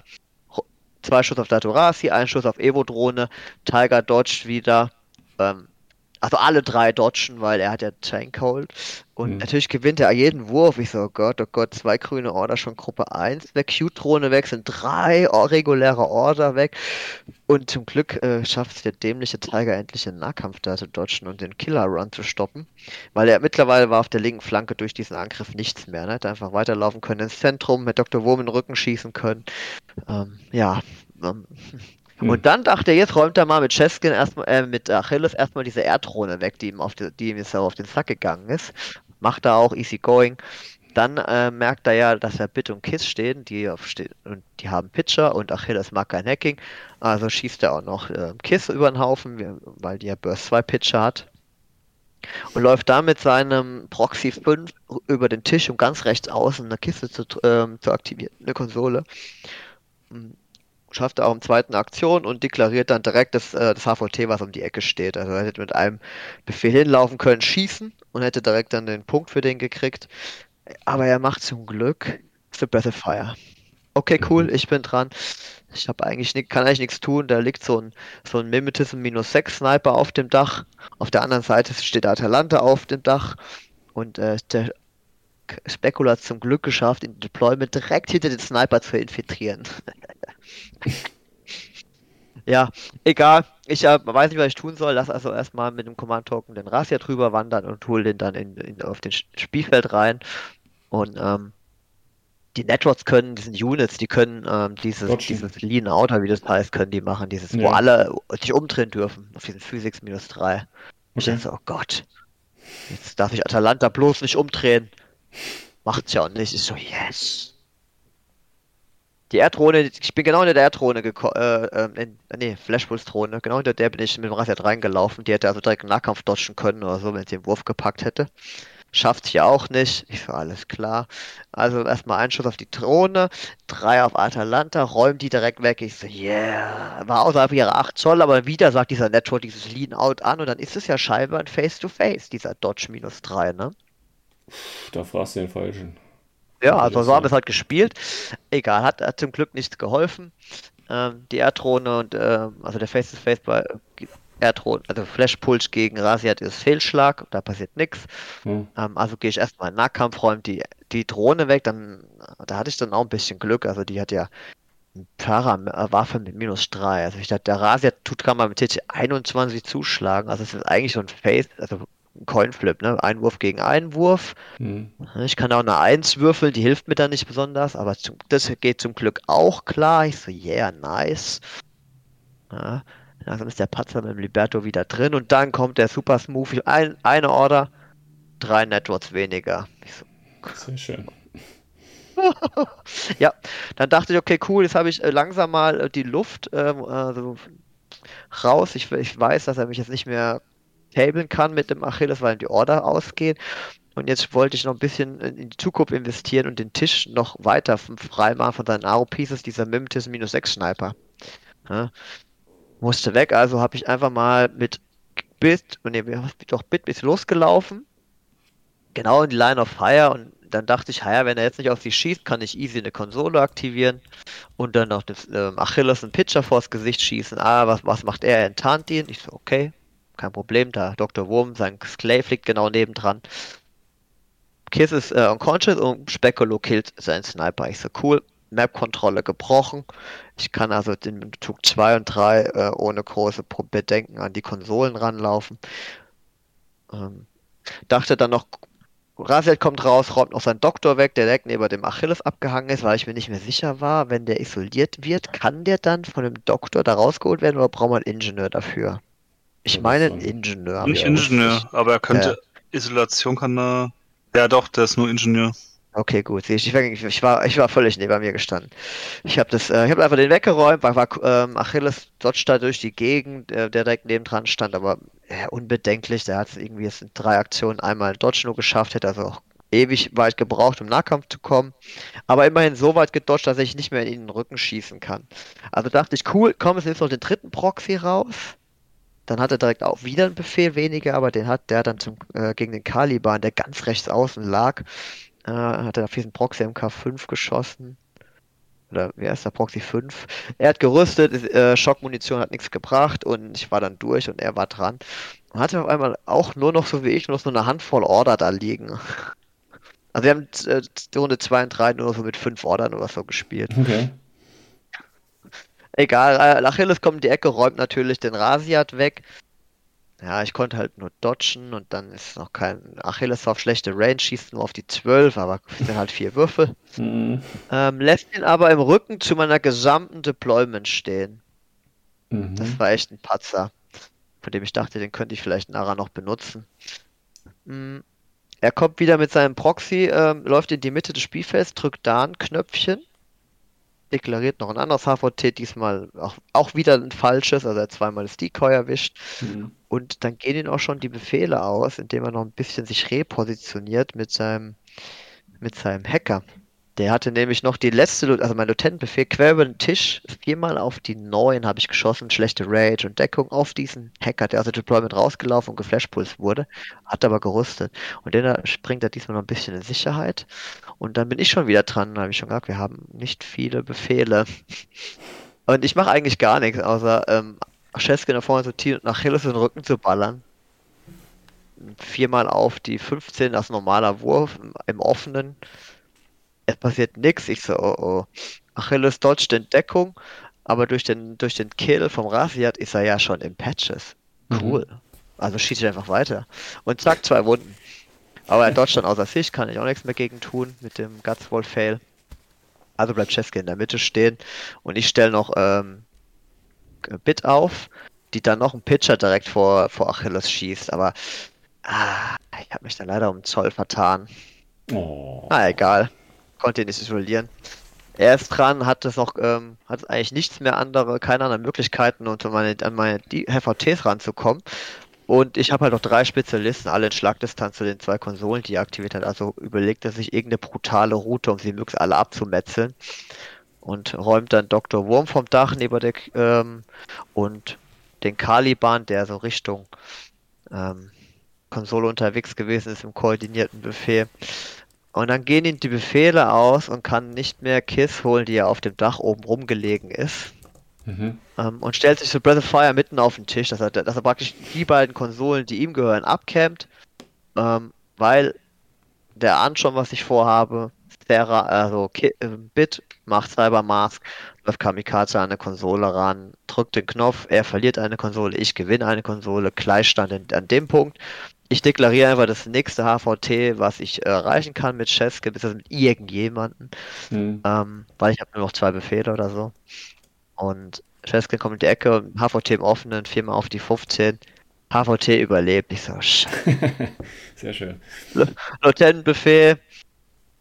Zwei Schuss auf Datorasi, ein Schuss auf Evo-Drohne, Tiger dodgt wieder. Ähm, also alle drei dodgen, weil er hat ja Tankhold. Und Mhm. natürlich gewinnt er jeden Wurf. Ich so, oh Gott, oh Gott, zwei grüne Order schon Gruppe 1 weg, Q-Drohne weg, sind drei reguläre Order weg. Und zum Glück äh, schafft es der dämliche Tiger endlich den Nahkampf da zu dodgen und den Killer-Run zu stoppen. Weil er mittlerweile war auf der linken Flanke durch diesen Angriff nichts mehr. Ne? Hätte einfach weiterlaufen können ins Zentrum, mit Dr. Wurm in den Rücken schießen können. Ähm, ja, ähm, Hm. Und dann dachte er, jetzt räumt er mal mit Cheskin erstmal, äh, mit Achilles erstmal diese Erddrohne weg, die ihm auf die, die ihm jetzt auf den Sack gegangen ist. Macht er auch easy going. Dann äh, merkt er ja, dass er Bit und Kiss stehen, die auf ste und die haben Pitcher und Achilles mag kein Hacking. Also schießt er auch noch äh, Kiss über den Haufen, weil die ja Burst 2 Pitcher hat. Und läuft da mit seinem Proxy 5 über den Tisch, um ganz rechts außen eine Kiste zu, ähm, zu aktivieren, eine Konsole. Schafft er auch im zweiten Aktion und deklariert dann direkt das, äh, das HVT, was um die Ecke steht. Also er hätte mit einem Befehl hinlaufen können, schießen und hätte direkt dann den Punkt für den gekriegt. Aber er macht zum Glück The Breath of Fire. Okay, cool, ich bin dran. Ich habe eigentlich ni- kann eigentlich nichts tun. Da liegt so ein, so ein Mimetism minus 6 Sniper auf dem Dach. Auf der anderen Seite steht Atalanta auf dem Dach. Und äh, der Specula hat zum Glück geschafft, in Deployment direkt hinter den Sniper zu infiltrieren. ja, egal. Ich äh, weiß nicht, was ich tun soll. Lass also erstmal mit dem Command-Token den Rasia drüber wandern und hol den dann in, in, auf den Spielfeld rein. Und ähm, die Networks können, die sind Units, die können ähm, dieses, dieses Lean Outer, wie das heißt, können die machen, dieses, wo Ja. alle sich umdrehen dürfen, auf diesen Physics minus 3. Ich Okay. dachte so, oh Gott, jetzt darf ich Atalanta bloß nicht umdrehen. Macht's ja auch nicht. Ich so, yes. Die Erddrohne, ich bin genau hinter der Erddrohne gekommen, äh, ähm, in, nee, Flashpulse-Drohne, genau hinter der bin ich mit dem Rasiat reingelaufen. Die hätte also direkt einen Nahkampf dodgen können oder so, wenn sie den Wurf gepackt hätte. Schafft sie auch nicht. Ich so, alles klar. Also erstmal ein Schuss auf die Drohne, drei auf Atalanta, räumt die direkt weg. Ich so, yeah. War außerhalb ihrer 8 Zoll, aber wieder sagt dieser Network dieses Lean Out an und dann ist es ja scheinbar ein Face-to-Face, dieser Dodge minus 3, ne? Da fragst du den Falschen. Ja, also so haben wir es halt gespielt. Egal, hat, hat zum Glück nichts geholfen. Ähm, die Erddrohne und ähm, also der Face-to-Face bei äh, Erddrohne, also Flashpulse gegen Rasiat ist Fehlschlag, da passiert nichts. Hm. Ähm, also gehe ich erstmal in Nahkampf, räume die, die Drohne weg, dann da hatte ich dann auch ein bisschen Glück, also die hat ja Para-Waffe mit minus 3. Also ich dachte, der Rasiat tut kann man mit TT 21 zuschlagen, also es ist eigentlich so ein Face, also Coinflip, ne? Einwurf gegen Einwurf. Hm. Ich kann auch eine 1 würfeln, die hilft mir dann nicht besonders, aber zum, das geht zum Glück auch klar. Ich so, yeah, nice. Ja, langsam ist der Patzer mit dem Liberto wieder drin und dann kommt der Super Smooth. Ich- Ein, eine Order, drei Networks weniger. So, Sehr schön. ja, dann dachte ich, okay, cool, jetzt habe ich äh, langsam mal äh, die Luft ähm, also raus. Ich, ich weiß, dass er mich jetzt nicht mehr tablen kann mit dem Achilles, weil die Order ausgehen. Und jetzt wollte ich noch ein bisschen in die Zukunft investieren und den Tisch noch weiter freimachen von seinen Aro-Pieces, dieser Mimetis minus 6 Sniper. Ja, musste weg, also habe ich einfach mal mit Bit, nee, was- doch Bit bis losgelaufen. Genau in die Line of Fire und dann dachte ich, ja, wenn er jetzt nicht auf sie schießt, kann ich easy eine Konsole aktivieren und dann noch das ähm, Achilles einen Pitcher vors Gesicht schießen. Ah, was, was macht er? Er enttarnt ihn. Ich so, okay, kein Problem. Da Dr. Wurm, sein Clay liegt genau nebendran. Kiss ist äh, unconscious und Speculo killt seinen Sniper. Ich so, cool. Map-Kontrolle gebrochen. Ich kann also den Zug 2 und 3 äh, ohne große Bedenken an die Konsolen ranlaufen. Ähm, dachte dann noch, Rasiat kommt raus, räumt noch seinen Doktor weg, der direkt neben dem Achilles abgehangen ist, weil ich mir nicht mehr sicher war, wenn der isoliert wird, kann der dann von dem Doktor da rausgeholt werden oder braucht man einen Ingenieur dafür? Ich meine ist so Ingenieur. Nicht Ingenieur, aber er könnte. Ja. Isolation kann er. Ja, doch, der ist nur Ingenieur. Okay, gut. Ich, ich, war- ich, war, ich war völlig neben mir gestanden. Ich habe das, äh, ich habe einfach den weggeräumt, weil war, ähm, Achilles dodgt da durch die Gegend, äh, der direkt nebendran stand, aber äh, unbedenklich. Der hat es irgendwie jetzt in drei Aktionen einmal Dodge nur geschafft, hätte also auch ewig weit gebraucht, um Nahkampf zu kommen. Aber immerhin so weit gedodged, dass ich nicht mehr in den Rücken schießen kann. Also dachte ich, cool, komm, es nimmt noch den dritten Proxy raus. Dann hat er direkt auch wieder einen Befehl weniger, aber den hat der dann zum, äh, gegen den Caliban, der ganz rechts außen lag, äh, hat er auf diesen Proxy MK5 geschossen. Oder wie heißt der Proxy 5? Er hat gerüstet, äh, Schockmunition hat nichts gebracht und ich war dann durch und er war dran. Und hatte auf einmal auch nur noch, so wie ich, nur noch so eine Handvoll Order da liegen. Also wir haben äh, Runde 2 und 3 nur noch so mit 5 Ordern oder so gespielt. Okay. Egal, äh, Achilles kommt in die Ecke, räumt natürlich den Rasiat weg. Ja, ich konnte halt nur dodgen und dann ist noch kein Achilles auf schlechte Range, schießt nur auf die 12, aber sind halt vier Würfel. Hm. Ähm, lässt ihn aber im Rücken zu meiner gesamten Deployment stehen. Mhm. Das war echt ein Patzer, von dem ich dachte, den könnte ich vielleicht nachher noch benutzen. Mm, Er kommt wieder mit seinem Proxy, ähm, läuft in die Mitte des Spielfelds, drückt da ein Knöpfchen, deklariert noch ein anderes HVT, diesmal auch, auch wieder ein falsches, also er hat zweimal das Decoy erwischt. Mhm. Und dann gehen ihm auch schon die Befehle aus, indem er noch ein bisschen sich repositioniert mit seinem, mit seinem Hacker. Der hatte nämlich noch die letzte, also mein Lieutenant-Befehl, quer über den Tisch, viermal auf die neun habe ich geschossen, schlechte Rage und Deckung auf diesen Hacker, der aus dem Deployment rausgelaufen und geflashpulst wurde, hat aber gerüstet. Und den da springt er diesmal noch ein bisschen in Sicherheit. Und dann bin ich schon wieder dran, habe ich schon gesagt, wir haben nicht viele Befehle. Und ich mache eigentlich gar nichts, außer ähm, Scheske nach vorne zu ziehen und nach Achilles in den Rücken zu ballern. Viermal auf die 15 als normaler Wurf im offenen. Es passiert nichts. Ich so, oh oh. Achilles dodgt in Deckung, aber durch den, durch den Kill vom Rasiat ist er ja schon im Patches. Cool. Also schießt er einfach weiter. Und zack, zwei Wunden. Aber er dodgt dann außer Sicht, kann ich auch nichts mehr gegen tun mit dem Gutswall Fail. Also bleibt Cheske in der Mitte stehen und ich stelle noch ähm, Bit auf, die dann noch einen Pitcher direkt vor, vor Achilles schießt. Aber ah, ich habe mich da leider um Zoll vertan. Oh. Ah, egal. Konnte ihn nicht isolieren. Er ist dran, hat es noch, ähm, hat eigentlich nichts mehr andere, keine anderen Möglichkeiten, unter meine, an meine HVTs ranzukommen. Und ich habe halt noch drei Spezialisten, alle in Schlagdistanz zu den zwei Konsolen, die er aktiviert hat. Also überlegt er sich irgendeine brutale Route, um sie möglichst alle abzumetzeln. Und räumt dann Dr. Wurm vom Dach neben der ähm, und den Caliban, der so Richtung ähm, Konsole unterwegs gewesen ist im koordinierten Befehl. Und dann gehen ihm die Befehle aus und kann nicht mehr Kiss holen, die ja auf dem Dach oben rumgelegen ist. Mhm. Ähm, und stellt sich so Breath of Fire mitten auf den Tisch, dass er, dass er praktisch die beiden Konsolen, die ihm gehören, abcampt. Ähm, weil der schon, was ich vorhabe. Terra, also Ki äh, Bit macht Cybermask, läuft Kamikaze an eine Konsole ran, drückt den Knopf, er verliert eine Konsole, ich gewinne eine Konsole, Gleichstand in, an dem Punkt. Ich deklariere einfach das nächste HVT, was ich erreichen kann mit Cheske, bis mit irgendjemanden, Mhm. ähm, weil ich habe nur noch zwei Befehle oder so. Und Cheske kommt in die Ecke, HVT im offenen, viermal auf die 15. HVT überlebt. Ich so, Scheiße. Sehr schön. Lieutenant-Befehl.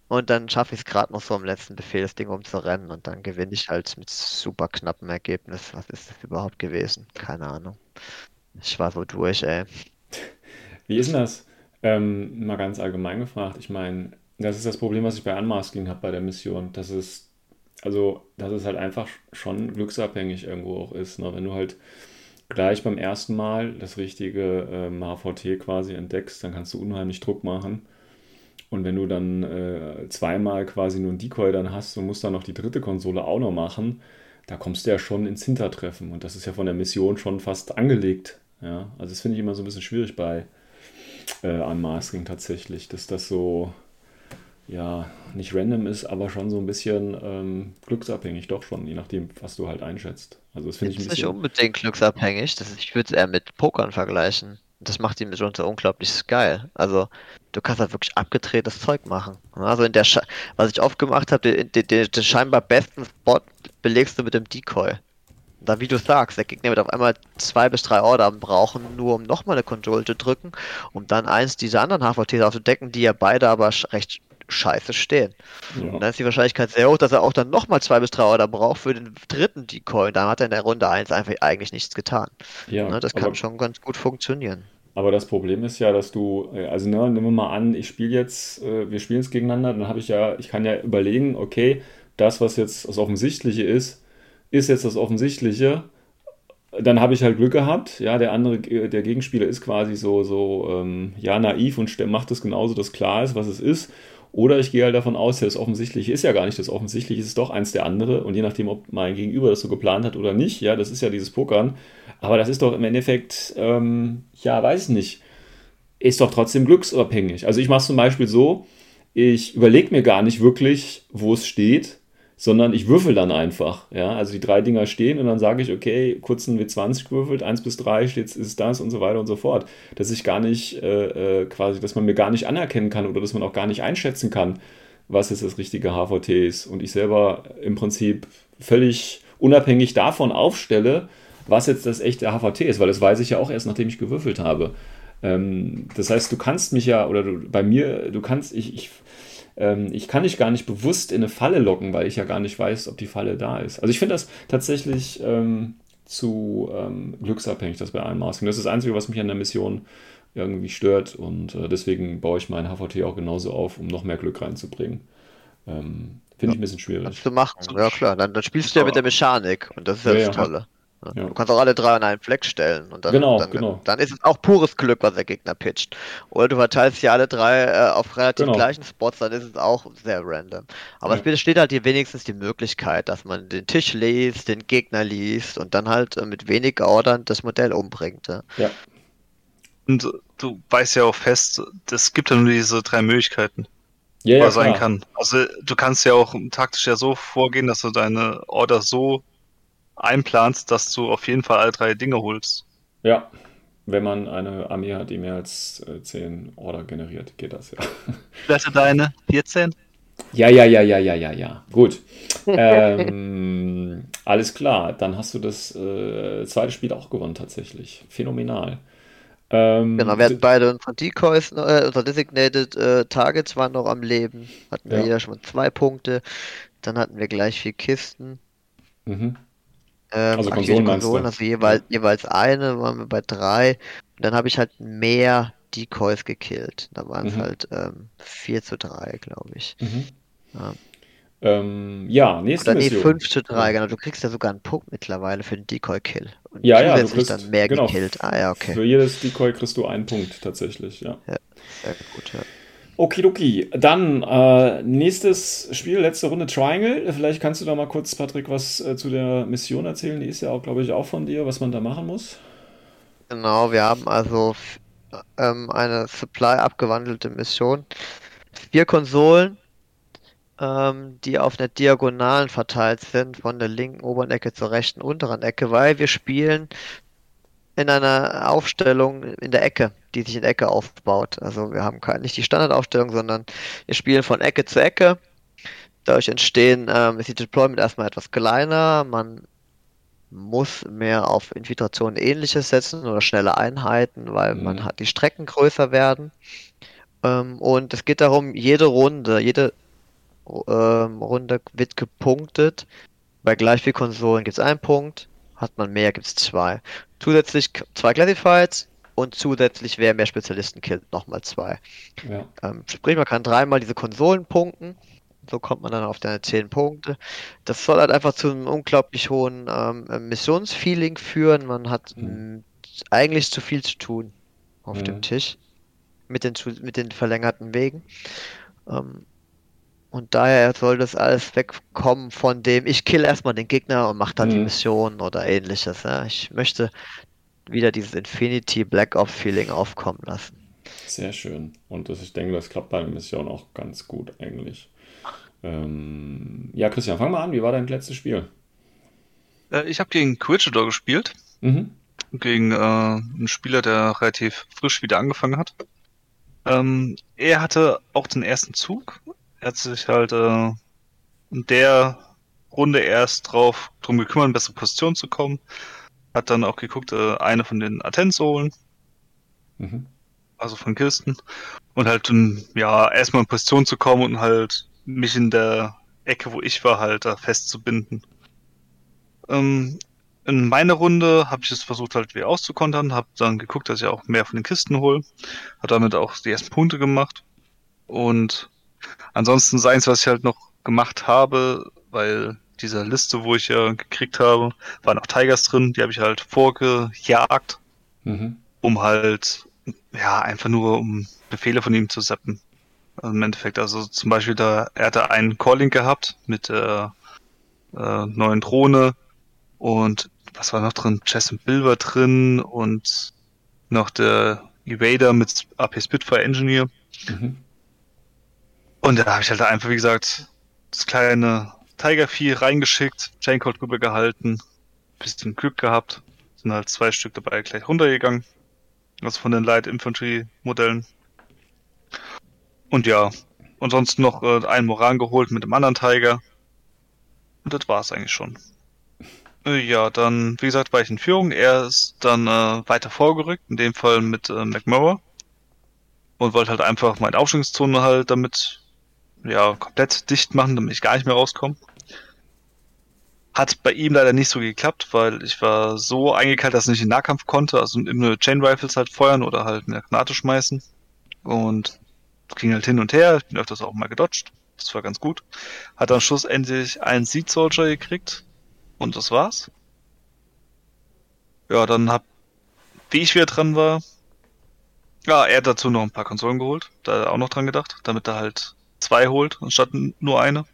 Und dann schaffe ich es gerade noch so am letzten Befehl, das Ding umzurennen. Und dann gewinne ich halt mit super knappem Ergebnis. Was ist das überhaupt gewesen? Keine Ahnung. Ich war so durch, ey. Wie ist denn das? Ähm, mal ganz allgemein gefragt. Ich meine, das ist das Problem, was ich bei Unmasking habe bei der Mission. Dass es, also, dass es halt einfach schon glücksabhängig irgendwo auch ist. Ne? Wenn du halt gleich beim ersten Mal das richtige ähm, HVT quasi entdeckst, dann kannst du unheimlich Druck machen. Und wenn du dann äh, zweimal quasi nur ein Decoy dann hast und musst dann noch die dritte Konsole auch noch machen, da kommst du ja schon ins Hintertreffen. Und das ist ja von der Mission schon fast angelegt. Ja, also das finde ich immer so ein bisschen schwierig bei äh, Unmasking tatsächlich, dass das so, ja, nicht random ist, aber schon so ein bisschen ähm, glücksabhängig, doch schon, je nachdem, was du halt einschätzt. Also das finde ich ein Ist nicht bisschen. unbedingt glücksabhängig. Das, ich würde es eher mit Pokern vergleichen. Das macht ihn mitunter unglaublich geil. Also, du kannst halt wirklich abgedrehtes Zeug machen. Also, in der Sche was ich oft gemacht habe, den, den, den scheinbar besten Spot belegst du mit dem Decoy. Da, wie du sagst, der Gegner wird auf einmal zwei bis drei Order brauchen, nur um nochmal eine Control zu drücken, um dann eins dieser anderen HVTs aufzudecken, die ja beide aber recht scheiße stehen. Und Ja, dann ist die Wahrscheinlichkeit sehr hoch, dass er auch dann nochmal zwei bis drei Order braucht für den dritten Decoy. Dann hat er in der Runde 1 einfach eigentlich nichts getan. ja, Ne, das kann schon ganz gut funktionieren. aber das Problem ist ja, dass du, äh, also ne, nehmen wir mal an, ich spiele jetzt, äh, wir spielen jetzt gegeneinander, dann habe ich ja, ich kann ja überlegen, okay, das, was jetzt das Offensichtliche ist, ist jetzt das Offensichtliche. Dann habe ich halt Glück gehabt. Ja, der andere, der Gegenspieler ist quasi so, so ähm, ja, naiv und macht es genauso, dass klar ist, was es ist. Oder ich gehe halt davon aus, das Offensichtliche ist ja gar nicht das Offensichtliche, es ist doch eins der andere. Und je nachdem, ob mein Gegenüber das so geplant hat oder nicht, ja, das ist ja dieses Pokern. Aber das ist doch im Endeffekt, ähm, ja, weiß ich nicht, ist doch trotzdem glücksabhängig. Also ich mache es zum Beispiel so, ich überlege mir gar nicht wirklich, wo es steht, sondern ich würfel dann einfach. Ja, also die drei Dinger stehen und dann sage ich, okay, kurz ein W20 gewürfelt, 1 bis 3 steht, ist das und so weiter und so fort. Dass ich gar nicht äh, äh, quasi, dass man mir gar nicht anerkennen kann oder dass man auch gar nicht einschätzen kann, was jetzt das richtige HVT ist. Und ich selber im Prinzip völlig unabhängig davon aufstelle, was jetzt das echte HVT ist, weil das weiß ich ja auch erst, nachdem ich gewürfelt habe. Ähm, das heißt, du kannst mich ja, oder du, bei mir, du kannst, ich, ich, ähm, ich kann dich gar nicht bewusst in eine Falle locken, weil ich ja gar nicht weiß, ob die Falle da ist. Also ich finde das tatsächlich ähm, zu ähm, glücksabhängig, das bei allen Masken. Das ist das Einzige, was mich an der Mission irgendwie stört und äh, deswegen baue ich meinen HVT auch genauso auf, um noch mehr Glück reinzubringen. Ähm, Finde ich ein bisschen schwierig. Kannst du machen, ja klar. Dann, dann spielst du ja mit der Mechanik und das ist ja, Ja, das ja. Tolle. Ja. Du kannst auch alle drei an einen Fleck stellen und dann, Genau, dann, genau. dann ist es auch pures Glück, was der Gegner pitcht. Oder du verteilst ja alle drei äh, auf relativ Genau. gleichen Spots, dann ist es auch sehr random. Aber Ja. es besteht halt hier wenigstens die Möglichkeit, dass man den Tisch liest, den Gegner liest und dann halt äh, mit wenig Ordern das Modell umbringt. Ja. Ja, Und du weißt ja auch fest, es gibt ja nur diese drei Möglichkeiten, ja, er sein klar. kann. Also du kannst ja auch taktisch ja so vorgehen, dass du deine Order so einplanst, dass du auf jeden Fall alle drei Dinge holst. Ja, wenn man eine Armee hat, die mehr als äh, 10 Order generiert, geht das ja. Werte deine 14? Ja, ja, ja, ja, ja, ja, ja. Gut. Ähm, alles klar. Dann hast du das äh, zweite Spiel auch gewonnen, tatsächlich. Phänomenal. Ähm, Genau, wir hatten beide unsere Decoys, äh, unsere Designated äh, Targets waren noch am Leben. Hatten wir Ja. jeder schon mal zwei Punkte. Dann hatten wir gleich vier Kisten. mhm. Ähm, Also Konsolen? Konsolen, also jeweils, jeweils eine, waren wir bei drei. Und dann habe ich halt mehr Decoys gekillt. Da waren es Mhm. halt ähm, 4 zu 3, glaube ich. Mhm. Ja. Ähm, ja, nächste Oder nee, Mission. 5 zu 3, genau. Du kriegst ja sogar einen Punkt mittlerweile für den Decoy-Kill. Und Ja, ja, du kriegst- dann mehr genau. gekillt. Ah ja, okay. Für jedes Decoy kriegst du einen Punkt, tatsächlich, ja. Sehr gut, ja. Okidoki. Dann äh, nächstes Spiel, letzte Runde Triangle. Vielleicht kannst du da mal kurz, Patrick, was äh, zu der Mission erzählen. Die ist ja auch, glaube ich, auch von dir, was man da machen muss. Genau, wir haben also f- ähm, eine Supply abgewandelte Mission. Vier Konsolen, ähm, die auf einer Diagonalen verteilt sind, von der linken oberen Ecke zur rechten unteren Ecke, weil wir spielen in einer Aufstellung in der Ecke, die sich in Ecke aufbaut. Also wir haben kein, nicht die Standardaufstellung, sondern wir spielen von Ecke zu Ecke. Dadurch entstehen, ähm, ist die Deployment erstmal etwas kleiner, man muss mehr auf Infiltration ähnliches setzen oder schnelle Einheiten, weil Mhm. man hat die Strecken größer werden. Ähm, und es geht darum, jede Runde, jede ähm, Runde wird gepunktet. Bei gleich viel Konsolen gibt es einen Punkt, hat man mehr, gibt es zwei. Zusätzlich zwei Classifieds und zusätzlich, wer mehr Spezialisten killt, nochmal zwei. Ja. Ähm, sprich, man kann dreimal diese Konsolen punkten. So kommt man dann auf deine 10 Punkte. Das soll halt einfach zu einem unglaublich hohen ähm, Missionsfeeling führen. Man hat Mhm. mh, eigentlich zu viel zu tun auf Mhm. dem Tisch mit den, mit den verlängerten Wegen. Ähm, und daher soll das alles wegkommen von dem, ich kill erstmal den Gegner und mach dann die Mhm. Mission oder ähnliches. Ja. Ich möchte wieder dieses Infinity Black Ops Feeling aufkommen lassen. Sehr schön. Und das, ich denke, das klappt bei der Mission auch ganz gut eigentlich. Ähm, ja, Christian, fang mal an. Wie war dein letztes Spiel? Äh, ich habe gegen Quitchador gespielt. Mhm. gegen äh, einen Spieler, der relativ frisch wieder angefangen hat. Ähm, er hatte auch den ersten Zug. Er hat sich halt äh, in der Runde erst drauf drum gekümmert, in bessere Position zu kommen. Hat dann auch geguckt, äh, eine von den Atten zu holen, Mhm. also von Kisten. Und halt, um, ja, erstmal in Position zu kommen und halt mich in der Ecke, wo ich war, halt da festzubinden. Ähm, in meiner Runde habe ich es versucht halt wieder auszukontern, habe dann geguckt, dass ich auch mehr von den Kisten hole, hat damit auch die ersten Punkte gemacht und ansonsten seins, was ich halt noch gemacht habe, weil dieser Liste, wo ich ja gekriegt habe, waren auch Tigers drin, die habe ich halt vorgejagt, Mhm. um halt ja einfach nur um Befehle von ihm zu zappen. Also Im Endeffekt, also zum Beispiel da, er hatte einen Calling gehabt mit der äh, neuen Drohne und was war noch drin? Chess und Bilber drin und noch der Evader mit AP Spitfire Engineer. Mhm. Und da habe ich halt einfach, wie gesagt, das kleine Tigervieh reingeschickt, Chaincode drüber gehalten, bisschen Glück gehabt. Sind halt zwei Stück dabei gleich runtergegangen. Also von den Light Infantry Modellen. Und ja, und sonst noch äh, einen Moran geholt mit dem anderen Tiger. Und das war's eigentlich schon. Äh, Ja, dann, wie gesagt, war ich in Führung. Er ist dann äh, weiter vorgerückt, in dem Fall mit äh, McMurray. Und wollte halt einfach meine Aufstellungszone halt damit ja, komplett dicht machen, damit ich gar nicht mehr rauskomme. Hat bei ihm leider nicht so geklappt, weil ich war so eingekalt, dass ich nicht in Nahkampf konnte, also nur Chain Rifles halt feuern oder halt der Granate schmeißen. Und ging halt hin und her, ich bin öfters auch mal gedodged. Das war ganz gut. Hat dann schlussendlich einen Seed Soldier gekriegt. Und das war's. Ja, dann hab, wie ich wieder dran war, ja, er hat dazu noch ein paar Konsolen geholt. Da hat er auch noch dran gedacht, damit er halt zwei holt, anstatt nur eine.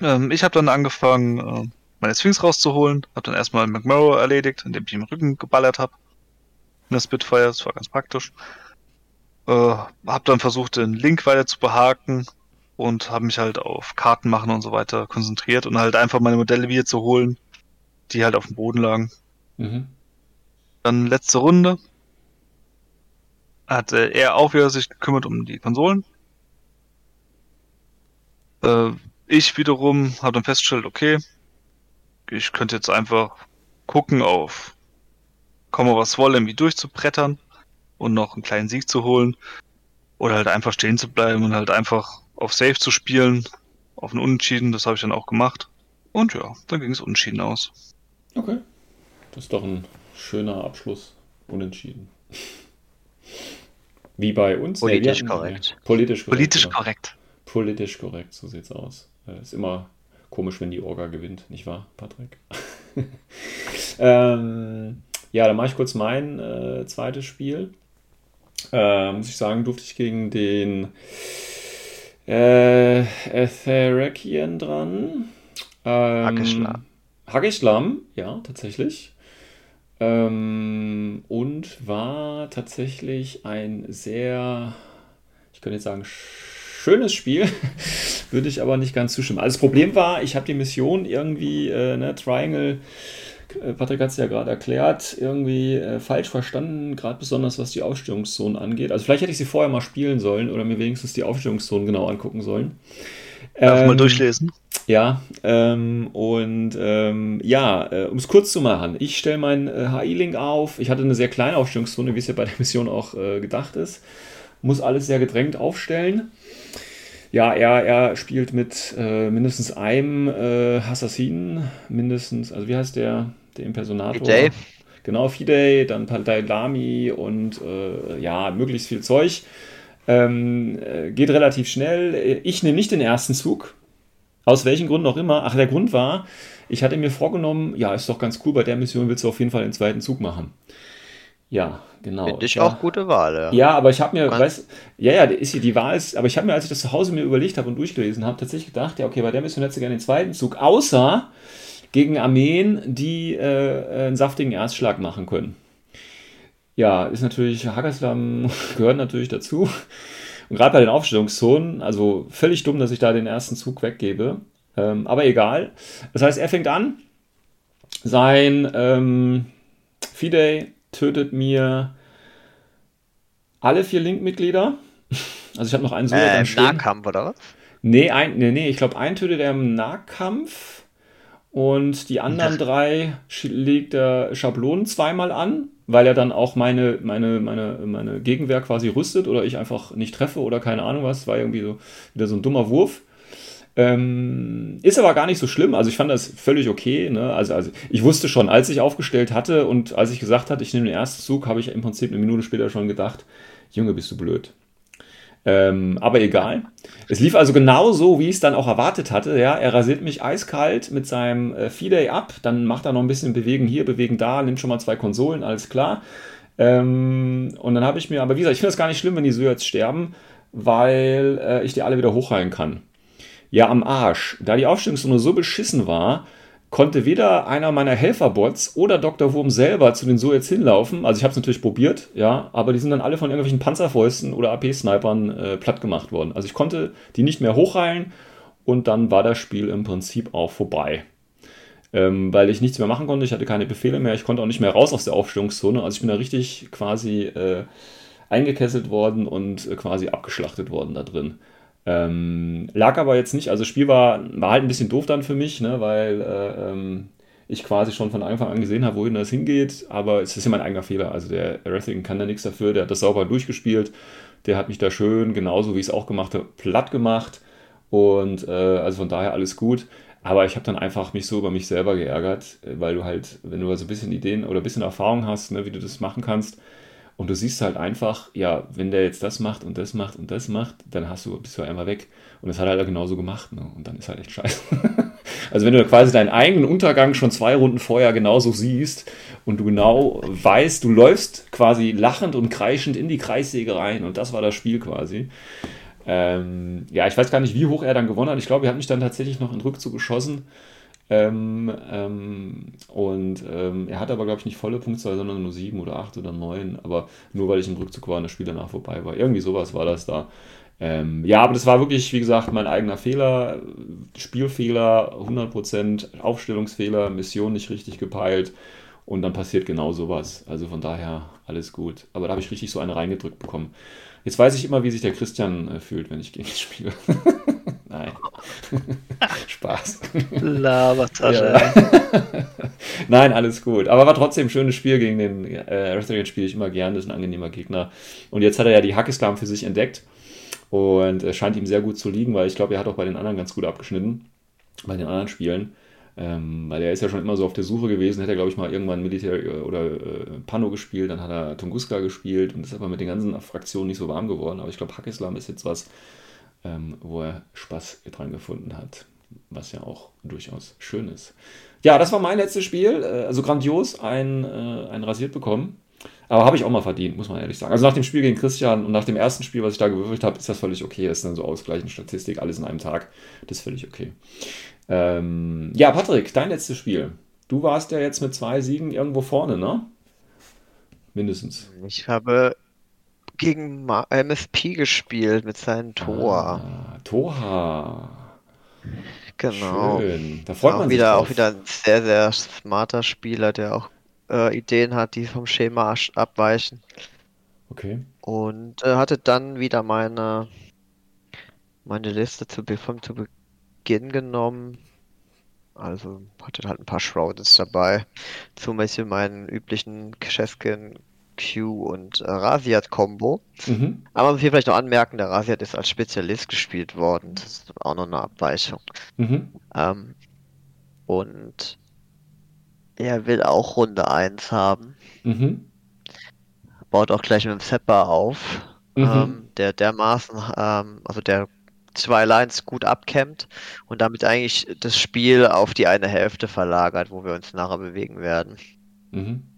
Ähm, ich habe dann angefangen, äh, meine Sphinx rauszuholen. Hab dann erstmal McMurrow erledigt, indem ich ihm im Rücken geballert habe. In der Spitfire, das war ganz praktisch. Äh, hab dann versucht, den Link weiter zu behaken und habe mich halt auf Karten machen und so weiter konzentriert und halt einfach meine Modelle wieder zu holen, die halt auf dem Boden lagen. Mhm. Dann letzte Runde. Hat äh, er auch wieder sich gekümmert um die Konsolen. Äh, ich wiederum habe dann festgestellt, okay, ich könnte jetzt einfach gucken auf komme was wolle, irgendwie durchzubrettern und noch einen kleinen Sieg zu holen. Oder halt einfach stehen zu bleiben und halt einfach auf Safe zu spielen, auf einen Unentschieden, das habe ich dann auch gemacht. Und ja, dann ging es unentschieden aus. Okay. Das ist doch ein schöner Abschluss. Unentschieden. Wie bei uns. Nee, Politisch hatten- korrekt. Politisch korrekt. Politisch genau. korrekt. Politisch korrekt, so sieht's aus. Äh, Ist immer komisch, wenn die Orga gewinnt, nicht wahr, Patrick? ähm, ja, dann mache ich kurz mein äh, zweites Spiel. Äh, muss ich sagen, durfte ich gegen den äh, Etherakian dran. Ähm. Hackeslam, ja, tatsächlich. Ähm, und war tatsächlich ein sehr, ich könnte jetzt sagen, schönes Spiel, würde ich aber nicht ganz zustimmen. Also das Problem war, ich habe die Mission irgendwie, äh, ne, Triangle, äh, Patrick hat es ja gerade erklärt, irgendwie äh, falsch verstanden, gerade besonders was die Aufstellungszonen angeht. Also vielleicht hätte ich sie vorher mal spielen sollen oder mir wenigstens die Aufstellungszonen genau angucken sollen. Darf mal Ähm, durchlesen. ja, ähm, und ähm, ja, äh, um es kurz zu machen, ich stelle meinen äh, HI-Link auf. Ich hatte eine sehr kleine Aufstellungszone, wie es ja bei der Mission auch äh, gedacht ist. Muss alles sehr gedrängt aufstellen. Ja, er, er spielt mit äh, mindestens einem äh, Assassinen, mindestens, also wie heißt der, der Impersonator? Fidei. Genau, Fidei, dann Paltai Lami und äh, ja, möglichst viel Zeug. Ähm, äh, geht relativ schnell. Ich nehme nicht den ersten Zug. Aus welchen Gründen auch immer. Ach, der Grund war, ich hatte mir vorgenommen, ja, ist doch ganz cool, bei der Mission willst du auf jeden Fall den zweiten Zug machen. Ja, genau. Finde ich Ja. auch gute Wahl, ja. Ja, aber ich habe mir, Man- weiß, ja, ja, ist hier, die Wahl ist, aber ich habe mir, als ich das zu Hause mir überlegt habe und durchgelesen habe, tatsächlich gedacht, ja, okay, bei der Mission hättest du gerne den zweiten Zug, außer gegen Armeen, die äh, einen saftigen Erstschlag machen können. Ja, ist natürlich, Hagerslam gehört natürlich dazu. Und gerade bei den Aufstellungszonen, also völlig dumm, dass ich da den ersten Zug weggebe. Ähm, aber egal. Das heißt, er fängt an. Sein ähm, Fidei tötet mir alle vier Link-Mitglieder. Also ich habe noch einen Soldat Äh, Im. Nahkampf, oder was? Nee, ein, nee, nee, ich glaube, einen tötet er im Nahkampf und die anderen drei legt er Schablonen zweimal an, weil er dann auch meine, meine, meine, meine Gegenwehr quasi rüstet oder ich einfach nicht treffe oder keine Ahnung was. War irgendwie so wieder so ein dummer Wurf. Ähm, ist aber gar nicht so schlimm. Also ich fand das völlig okay. Ne? Also, also ich wusste schon, als ich aufgestellt hatte und als ich gesagt hatte, ich nehme den ersten Zug, habe ich im Prinzip eine Minute später schon gedacht, Junge, bist du blöd. Ähm, aber egal. Es lief also genau so, wie ich es dann auch erwartet hatte. Ja, er rasiert mich eiskalt mit seinem äh, Fidei ab, dann macht er noch ein bisschen Bewegen hier, Bewegen da, nimmt schon mal zwei Konsolen, alles klar. Ähm, und dann habe ich mir, aber wie gesagt, ich finde es gar nicht schlimm, wenn die so jetzt sterben, weil äh, ich die alle wieder hochheilen kann. Ja, am Arsch. Da die Aufstellungszone so beschissen war, konnte weder einer meiner Helferbots oder Dr. Wurm selber zu den so jetzt hinlaufen. Also ich habe es natürlich probiert, ja, aber die sind dann alle von irgendwelchen Panzerfäusten oder AP-Snipern äh, platt gemacht worden. Also ich konnte die nicht mehr hochheilen und dann war das Spiel im Prinzip auch vorbei. Ähm, weil ich nichts mehr machen konnte, ich hatte keine Befehle mehr, ich konnte auch nicht mehr raus aus der Aufstellungszone. Also ich bin da richtig quasi äh, eingekesselt worden und äh, quasi abgeschlachtet worden da drin. Ähm, lag aber jetzt nicht, also das Spiel war, war halt ein bisschen doof dann für mich, ne, weil äh, ähm, ich quasi schon von Anfang an gesehen habe, wohin das hingeht, aber es ist ja mein eigener Fehler. Also der Wrestling kann da nichts dafür, der hat das sauber durchgespielt, der hat mich da schön, genauso wie ich es auch gemacht habe, platt gemacht und äh, also von daher alles gut. Aber ich habe dann einfach mich so über mich selber geärgert, weil du halt, wenn du so ein bisschen Ideen oder ein bisschen Erfahrung hast, ne, wie du das machen kannst, und du siehst halt einfach, ja, wenn der jetzt das macht und das macht und das macht, dann hast du, bist du einmal weg. Und das hat er halt genauso gemacht. Ne? Und dann ist halt echt scheiße. also wenn du quasi deinen eigenen Untergang schon zwei Runden vorher genauso siehst und du genau weißt, du läufst quasi lachend und kreischend in die Kreissäge rein und das war das Spiel quasi. Ähm, ja, ich weiß gar nicht, wie hoch er dann gewonnen hat. Ich glaube, er hat mich dann tatsächlich noch in Rückzug geschossen. Ähm, ähm, und ähm, er hat aber, glaube ich, nicht volle Punktzahl, sondern nur sieben oder acht oder neun. Aber nur weil ich im Rückzug war und das Spiel danach vorbei war. Irgendwie sowas war das da. Ähm, ja, aber das war wirklich, wie gesagt, mein eigener Fehler. Spielfehler, 100%, Aufstellungsfehler, Mission nicht richtig gepeilt. Und dann passiert genau sowas. Also von daher alles gut. Aber da habe ich richtig so eine reingedrückt bekommen. Jetzt weiß ich immer, wie sich der Christian äh, fühlt, wenn ich gegen ihn spiele. Nein. Spaß. Labertasche. Ja. Nein, alles gut. Aber war trotzdem ein schönes Spiel gegen den äh, Arthurian spiele ich immer gern, das ist ein angenehmer Gegner. Und jetzt hat er ja die Hackislam für sich entdeckt und es scheint ihm sehr gut zu liegen, weil ich glaube, er hat auch bei den anderen ganz gut abgeschnitten, bei den anderen Spielen. Ähm, weil er ist ja schon immer so auf der Suche gewesen, hätte er, glaube ich, mal irgendwann Militär äh, oder äh, Pano gespielt, dann hat er Tunguska gespielt und ist aber mit den ganzen Fraktionen nicht so warm geworden. Aber ich glaube, Hackislam ist jetzt was, ähm, wo er Spaß dran gefunden hat, was ja auch durchaus schön ist. Ja, das war mein letztes Spiel, äh, also grandios, ein, äh, ein rasiert bekommen. Aber habe ich auch mal verdient, muss man ehrlich sagen. Also nach dem Spiel gegen Christian und nach dem ersten Spiel, was ich da gewürfelt habe, ist das völlig okay. Das ist dann so ausgleichende Statistik, alles in einem Tag. Das ist völlig okay. Ähm, ja, Patrick, dein letztes Spiel. Du warst ja jetzt mit zwei Siegen irgendwo vorne, ne? Mindestens. Ich habe gegen MSP gespielt mit seinem Tor. Ah, Toha. Genau. Schön. Da freut auch man wieder, sich auch drauf. wieder ein sehr, sehr smarter Spieler, der auch äh, Ideen hat, die vom Schema abweichen. Okay. Und äh, hatte dann wieder meine, meine Liste zu, vom zu Beginn genommen. Also hatte halt ein paar Shroudeds dabei. Zum Beispiel meinen üblichen Cheskin Q und äh, Rasiat-Kombo. Mhm. Aber man muss hier vielleicht noch anmerken, der Rasiat ist als Spezialist gespielt worden. Das ist auch noch eine Abweichung. Mhm. Ähm, und er will auch Runde 1 haben. Mhm. Baut auch gleich mit dem Sepper auf. Mhm. Ähm, der dermaßen, ähm, also der zwei Lines gut abkämmt und damit eigentlich das Spiel auf die eine Hälfte verlagert, wo wir uns nachher bewegen werden. Mhm.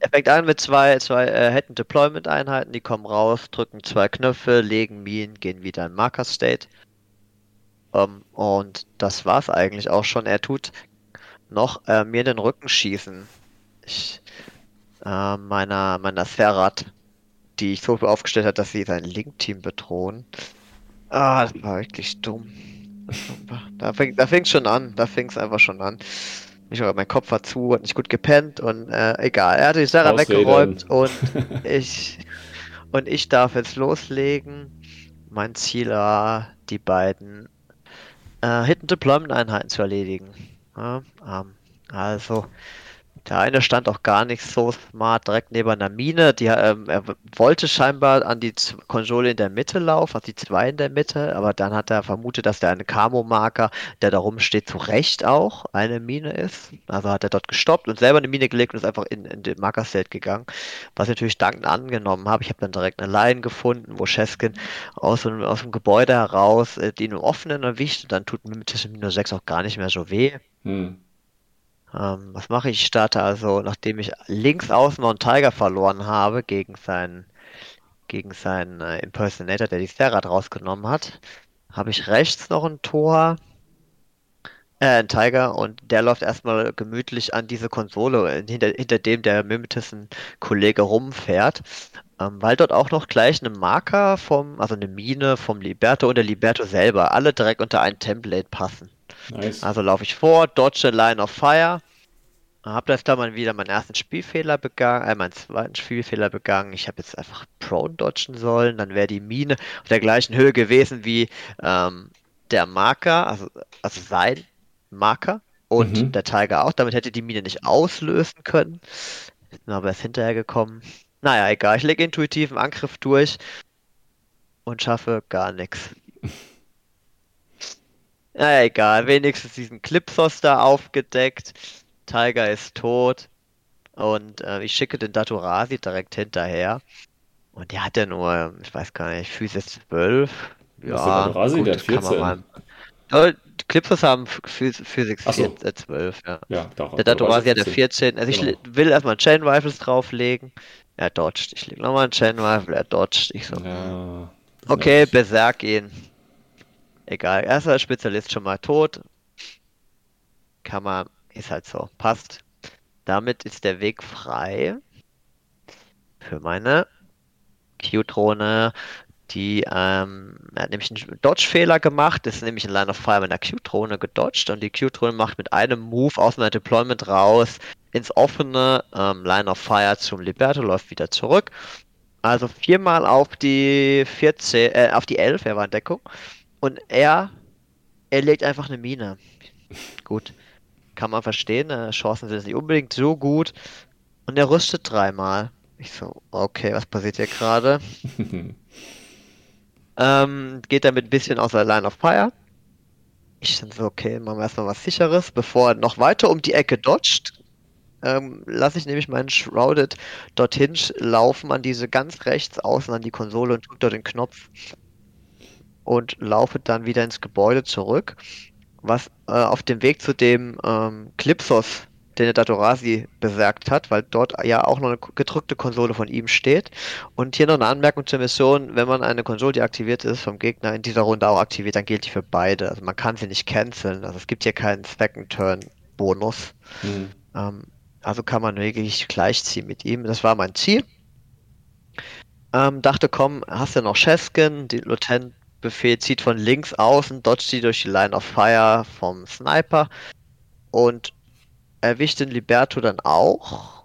Er fängt an mit zwei, zwei äh, Hidden Deployment Einheiten, die kommen raus, drücken zwei Knöpfe, legen Minen, gehen wieder in Marker State. Ähm, und das war's eigentlich auch schon. Er tut noch äh, mir in den Rücken schießen. Ich, äh, meiner, meiner Serrat, die ich so aufgestellt habe, dass sie sein Link-Team bedrohen. Ah, das war wirklich dumm. Da fängt da fängt's schon an. Da fängt's einfach schon an. Ich, mein Kopf war zu, hat nicht gut gepennt und äh, egal. Er hat die Sarah Ausreden. weggeräumt und ich und ich darf jetzt loslegen. Mein Ziel war, die beiden äh, Hidden Deployment Einheiten zu erledigen. Ja, ähm, also der eine stand auch gar nicht so smart direkt neben einer Mine. Die, ähm, er wollte scheinbar an die Konsole in der Mitte laufen, also die zwei in der Mitte, aber dann hat er vermutet, dass der eine Camo-Marker, der da rumsteht, zu Recht auch eine Mine ist. Also hat er dort gestoppt und selber eine Mine gelegt und ist einfach in, in den Marker-State gegangen, was ich natürlich dankend angenommen habe. Ich habe dann direkt eine Line gefunden, wo Cheskin aus, dem- aus dem Gebäude heraus äh, die in einem offenen erwischt und dann tut mir mit Minus 6 auch gar nicht mehr so weh. Hm. Ähm, was mache ich? Ich starte also, nachdem ich links außen noch einen Tiger verloren habe gegen seinen, gegen seinen äh, Impersonator, der die Serrat rausgenommen hat, habe ich rechts noch ein Tor, äh, ein Tiger und der läuft erstmal gemütlich an diese Konsole, hinter, hinter dem der Mimetis ein Kollege rumfährt. Ähm, weil dort auch noch gleich eine Marker vom, also eine Mine vom Liberto und der Liberto selber, alle direkt unter ein Template passen. Nice. Also laufe ich vor, dodge Line of Fire. Hab das da mal wieder meinen ersten Spielfehler begangen, äh, meinen zweiten Spielfehler begangen. Ich habe jetzt einfach Prone dodgen sollen, dann wäre die Mine auf der gleichen Höhe gewesen wie ähm, der Marker, also, also sein Marker. Und Mhm. der Tiger auch. Damit hätte die Mine nicht auslösen können. Aber erst hinterher gekommen. Naja, egal. Ich lege intuitiven Angriff durch und schaffe gar nichts. Naja, egal. Wenigstens diesen Clipsos da aufgedeckt. Tiger ist tot. Und äh, ich schicke den Datorasi direkt hinterher. Und der hat ja nur, ich weiß gar nicht, Physis 12. Was ist der Datorasi? Der hat kann man 14. mal- Ja, die Clipsos haben Phys- Physics Ach so. 4, äh, 12, ja. Ja, daran. Der Datorasi hat der 14. 14. Also ich Genau. le- will erstmal Chain Rifles drauflegen. Er dodgt. Ich lege nochmal einen Chain Rifle, er dodgt. Ich so, Ja. okay, beserg ihn. Egal, erster Spezialist schon mal tot. Kann man, ist halt so, passt. Damit ist der Weg frei für meine Q-Drohne. Die ähm, hat nämlich einen Dodge-Fehler gemacht, ist nämlich in Line of Fire mit einer Q-Drohne gedodged und die Q-Drohne macht mit einem Move aus einer Deployment raus ins offene ähm, Line of Fire zum Liberto, läuft wieder zurück. Also viermal auf die 14, äh, auf die 11, er war in Deckung. Und er, er legt einfach eine Mine. Gut. Kann man verstehen, äh, Chancen sind nicht unbedingt so gut. Und er rüstet dreimal. Ich so, okay, was passiert hier gerade? Ähm, geht damit ein bisschen aus der Line of Fire. Ich dann so, okay, machen wir erstmal was sicheres, bevor er noch weiter um die Ecke dodgt. Ähm, lasse ich nämlich meinen Shrouded dorthin laufen, an diese ganz rechts außen an die Konsole und drücke dort den Knopf. Und laufe dann wieder ins Gebäude zurück. Was äh, auf dem Weg zu dem ähm, Clipsos, den der Datorasi beserkt hat, weil dort ja auch noch eine gedrückte Konsole von ihm steht. Und hier noch eine Anmerkung zur Mission, wenn man eine Konsole, die aktiviert ist, vom Gegner in dieser Runde auch aktiviert, dann gilt die für beide. Also man kann sie nicht canceln. Also es gibt hier keinen Second Turn Bonus. Hm. Ähm, also kann man wirklich gleichziehen mit ihm. Das war mein Ziel. Ähm, dachte, komm, hast ja noch Cheskin, die Lieutenant-Befehl zieht von links außen, dodgt sie durch die Line of Fire vom Sniper und erwischt den Liberto dann auch.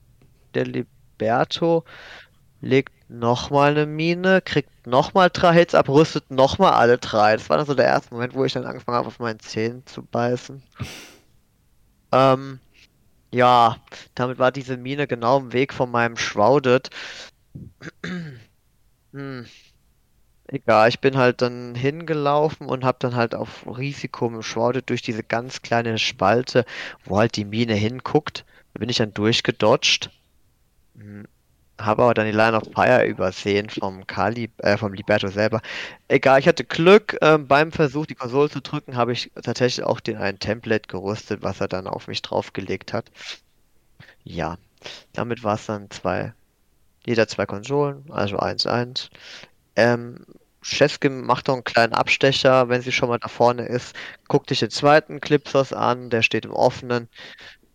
Der Liberto legt nochmal eine Mine, kriegt nochmal drei Hits ab, rüstet nochmal alle drei. Das war dann so der erste Moment, wo ich dann angefangen habe, auf meinen Zähnen zu beißen. Ähm, ja, damit war diese Mine genau im Weg von meinem Shrouded. Hm. Egal, ich bin halt dann hingelaufen und habe dann halt auf Risiko Shrouded durch diese ganz kleine Spalte, wo halt die Mine hinguckt, da bin ich dann durchgedodged. Hm. Habe aber dann die Line of Fire übersehen vom Kali, äh, vom Liberto selber. Egal, ich hatte Glück. Ähm, beim Versuch, die Konsole zu drücken, habe ich tatsächlich auch den ein Template gerüstet, was er dann auf mich draufgelegt hat. Ja, damit war es dann zwei, jeder zwei Konsolen, also 1-1. Ähm, Cheskin macht noch einen kleinen Abstecher, wenn sie schon mal da vorne ist. Guckt sich den zweiten Clipsos an, der steht im offenen.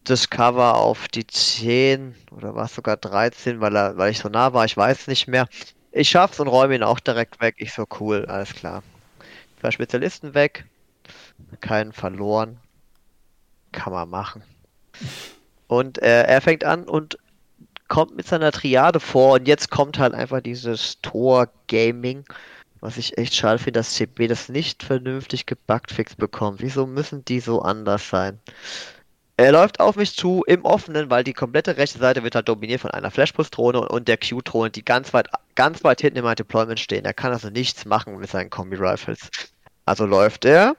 Das Cover auf die 10 oder war es sogar 13, weil, er, weil ich so nah war, ich weiß nicht mehr. Ich schaff's und räume ihn auch direkt weg. Ich so cool, alles klar. Zwei Spezialisten weg, keinen verloren. Kann man machen. Und äh, er fängt an und kommt mit seiner Triade vor und jetzt kommt halt einfach dieses Tor-Gaming, was ich echt schade finde, dass CB das nicht vernünftig gebuggt fix bekommt. Wieso müssen die so anders sein? Er läuft auf mich zu im Offenen, weil die komplette rechte Seite wird halt dominiert von einer Flashpulse-Drohne und der Q-Drohne, die ganz weit, ganz weit hinten in meinem Deployment stehen. Er kann also nichts machen mit seinen Kombi-Rifles. Also läuft er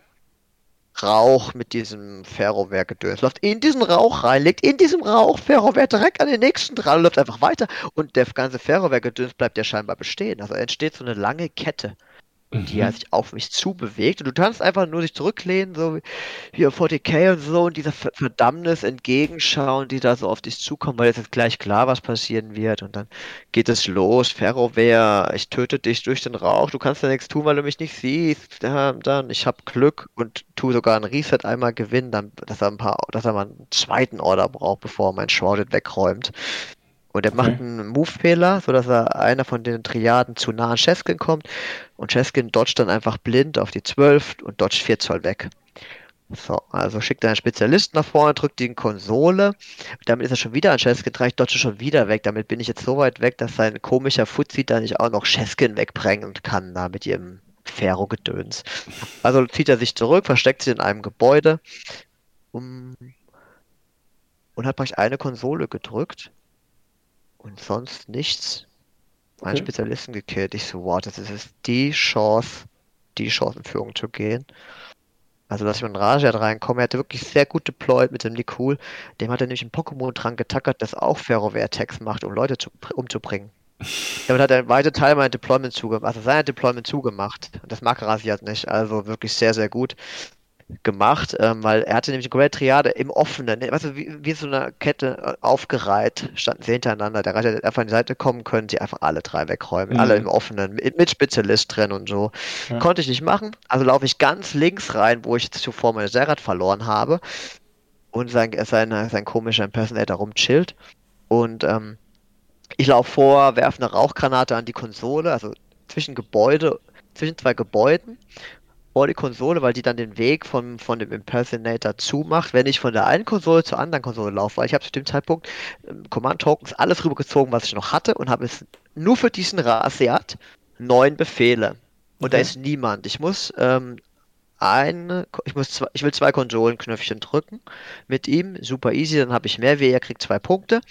Rauch mit diesem Ferrowehr-Gedöns. Läuft in diesen Rauch rein, legt in diesem Rauch Ferrowehr direkt an den nächsten dran läuft einfach weiter. Und der ganze Ferrowehr-Gedöns bleibt ja scheinbar bestehen. Also entsteht so eine lange Kette, die ja Mhm. sich auf mich zubewegt. Und du kannst einfach nur dich zurücklehnen, so wie hier 40k und so, und dieser Ver- Verdammnis entgegenschauen, die da so auf dich zukommen, weil jetzt ist gleich klar, was passieren wird. Und dann geht es los. Ferrowehr, ich töte dich durch den Rauch. Du kannst ja nichts tun, weil du mich nicht siehst. Ja, dann, ich habe Glück und tu sogar ein Reset einmal gewinnen, dann, dass er ein paar, dass er mal einen zweiten Order braucht, bevor er mein Shrouded wegräumt. Und er macht Okay. einen Move-Fehler, sodass er einer von den Triaden zu nah an Cheskin kommt. Und Cheskin dodgt dann einfach blind auf die 12 und dodgt 4 Zoll weg. So, also schickt er einen Spezialisten nach vorne, drückt die Konsole. Damit ist er schon wieder an Cheskin dran. Ich dodge schon wieder weg. Damit bin ich jetzt so weit weg, dass sein komischer Fuzzi da nicht auch noch Cheskin wegbringen kann, da mit ihrem Ferro-Gedöns. Also zieht er sich zurück, versteckt sich in einem Gebäude. Um, und hat praktisch eine Konsole gedrückt und sonst nichts. Einen Okay. Spezialisten gekillt. Ich so, wow, das ist jetzt die Chance, die Chance in Führung zu gehen. Also, dass ich mit Rajat reinkomme, er hatte wirklich sehr gut deployed mit dem Nikul. Dem hat er nämlich ein Pokémon dran getackert, das auch Ferrowehr-Attacks macht, um Leute zu, umzubringen. Damit hat er weite Teil meiner Deployment zugemacht, also seine Deployment zugemacht. Und das mag Rasiat nicht. Also wirklich sehr, sehr gut gemacht, ähm, weil er hatte nämlich eine Great Triade im Offenen, ne, du, wie, wie so eine Kette äh, aufgereiht, standen sie hintereinander. Der Reiter hätte einfach an die Seite kommen können, sie einfach alle drei wegräumen. Mhm. Alle im Offenen, mit, mit Spezialist drin und so. Ja. Konnte ich nicht machen, also laufe ich ganz links rein, wo ich zuvor meine Serrat verloren habe und sein, sein, sein komischer Impersonator rumchillt. Und ähm, ich laufe vor, werfe eine Rauchgranate an die Konsole, also zwischen Gebäude, zwischen zwei Gebäuden vor die Konsole, weil die dann den Weg von, von dem Impersonator zumacht, wenn ich von der einen Konsole zur anderen Konsole laufe, weil ich habe zu dem Zeitpunkt ähm, Command-Tokens alles rübergezogen, was ich noch hatte und habe es nur für diesen Rasiat neun Befehle. Und da Okay. ist niemand. Ich muss ähm, eine, ich muss zwei, ich will zwei Konsolenknöpfchen drücken mit ihm, super easy, dann habe ich mehr wie er kriegt zwei Punkte.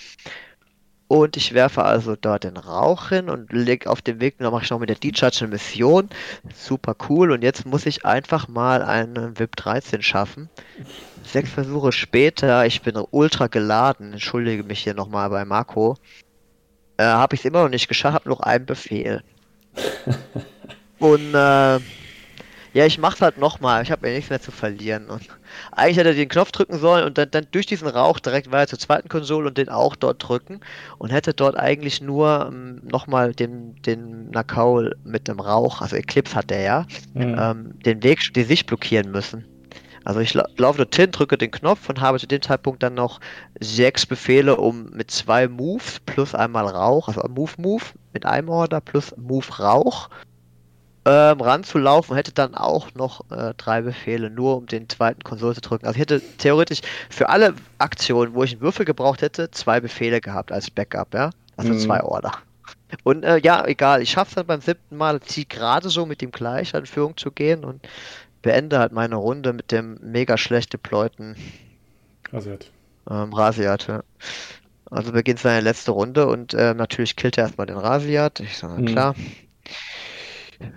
Und ich werfe also dort den Rauch hin und leg auf dem Weg, dann mache ich noch mit der D-Charge eine Mission. Super cool. Und jetzt muss ich einfach mal einen VIP 13 schaffen. Sechs Versuche später, ich bin ultra geladen, entschuldige mich hier nochmal bei Marco. Äh, habe ich es immer noch nicht geschafft, habe noch einen Befehl. Und äh, ja, ich mach's halt nochmal. Ich habe ja nichts mehr zu verlieren. Und eigentlich hätte er den Knopf drücken sollen und dann, dann durch diesen Rauch direkt weiter zur zweiten Konsole und den auch dort drücken und hätte dort eigentlich nur ähm, nochmal den, den Nakau mit dem Rauch, also Eclipse hat der ja, Mhm. ähm, den Weg, die Sicht blockieren müssen. Also ich lau laufe dorthin, drücke den Knopf und habe zu dem Zeitpunkt dann noch sechs Befehle, um mit zwei Moves plus einmal Rauch, also Move Move mit einem Order plus Move Rauch ähm, ranzulaufen, hätte dann auch noch äh, drei Befehle, nur um den zweiten Konsole zu drücken. Also ich hätte theoretisch für alle Aktionen, wo ich einen Würfel gebraucht hätte, zwei Befehle gehabt als Backup, ja. Also Mhm. zwei Order. Und äh, ja, egal, ich schaffe es dann beim siebten Mal, zieh gerade so mit ihm gleich an Führung zu gehen und beende halt meine Runde mit dem mega schlecht deployten Rasiert. ähm, Rasiat. Ja. Also beginnt seine letzte Runde und äh, natürlich killt er erstmal den Rasiat. Ich sage, Mhm. klar.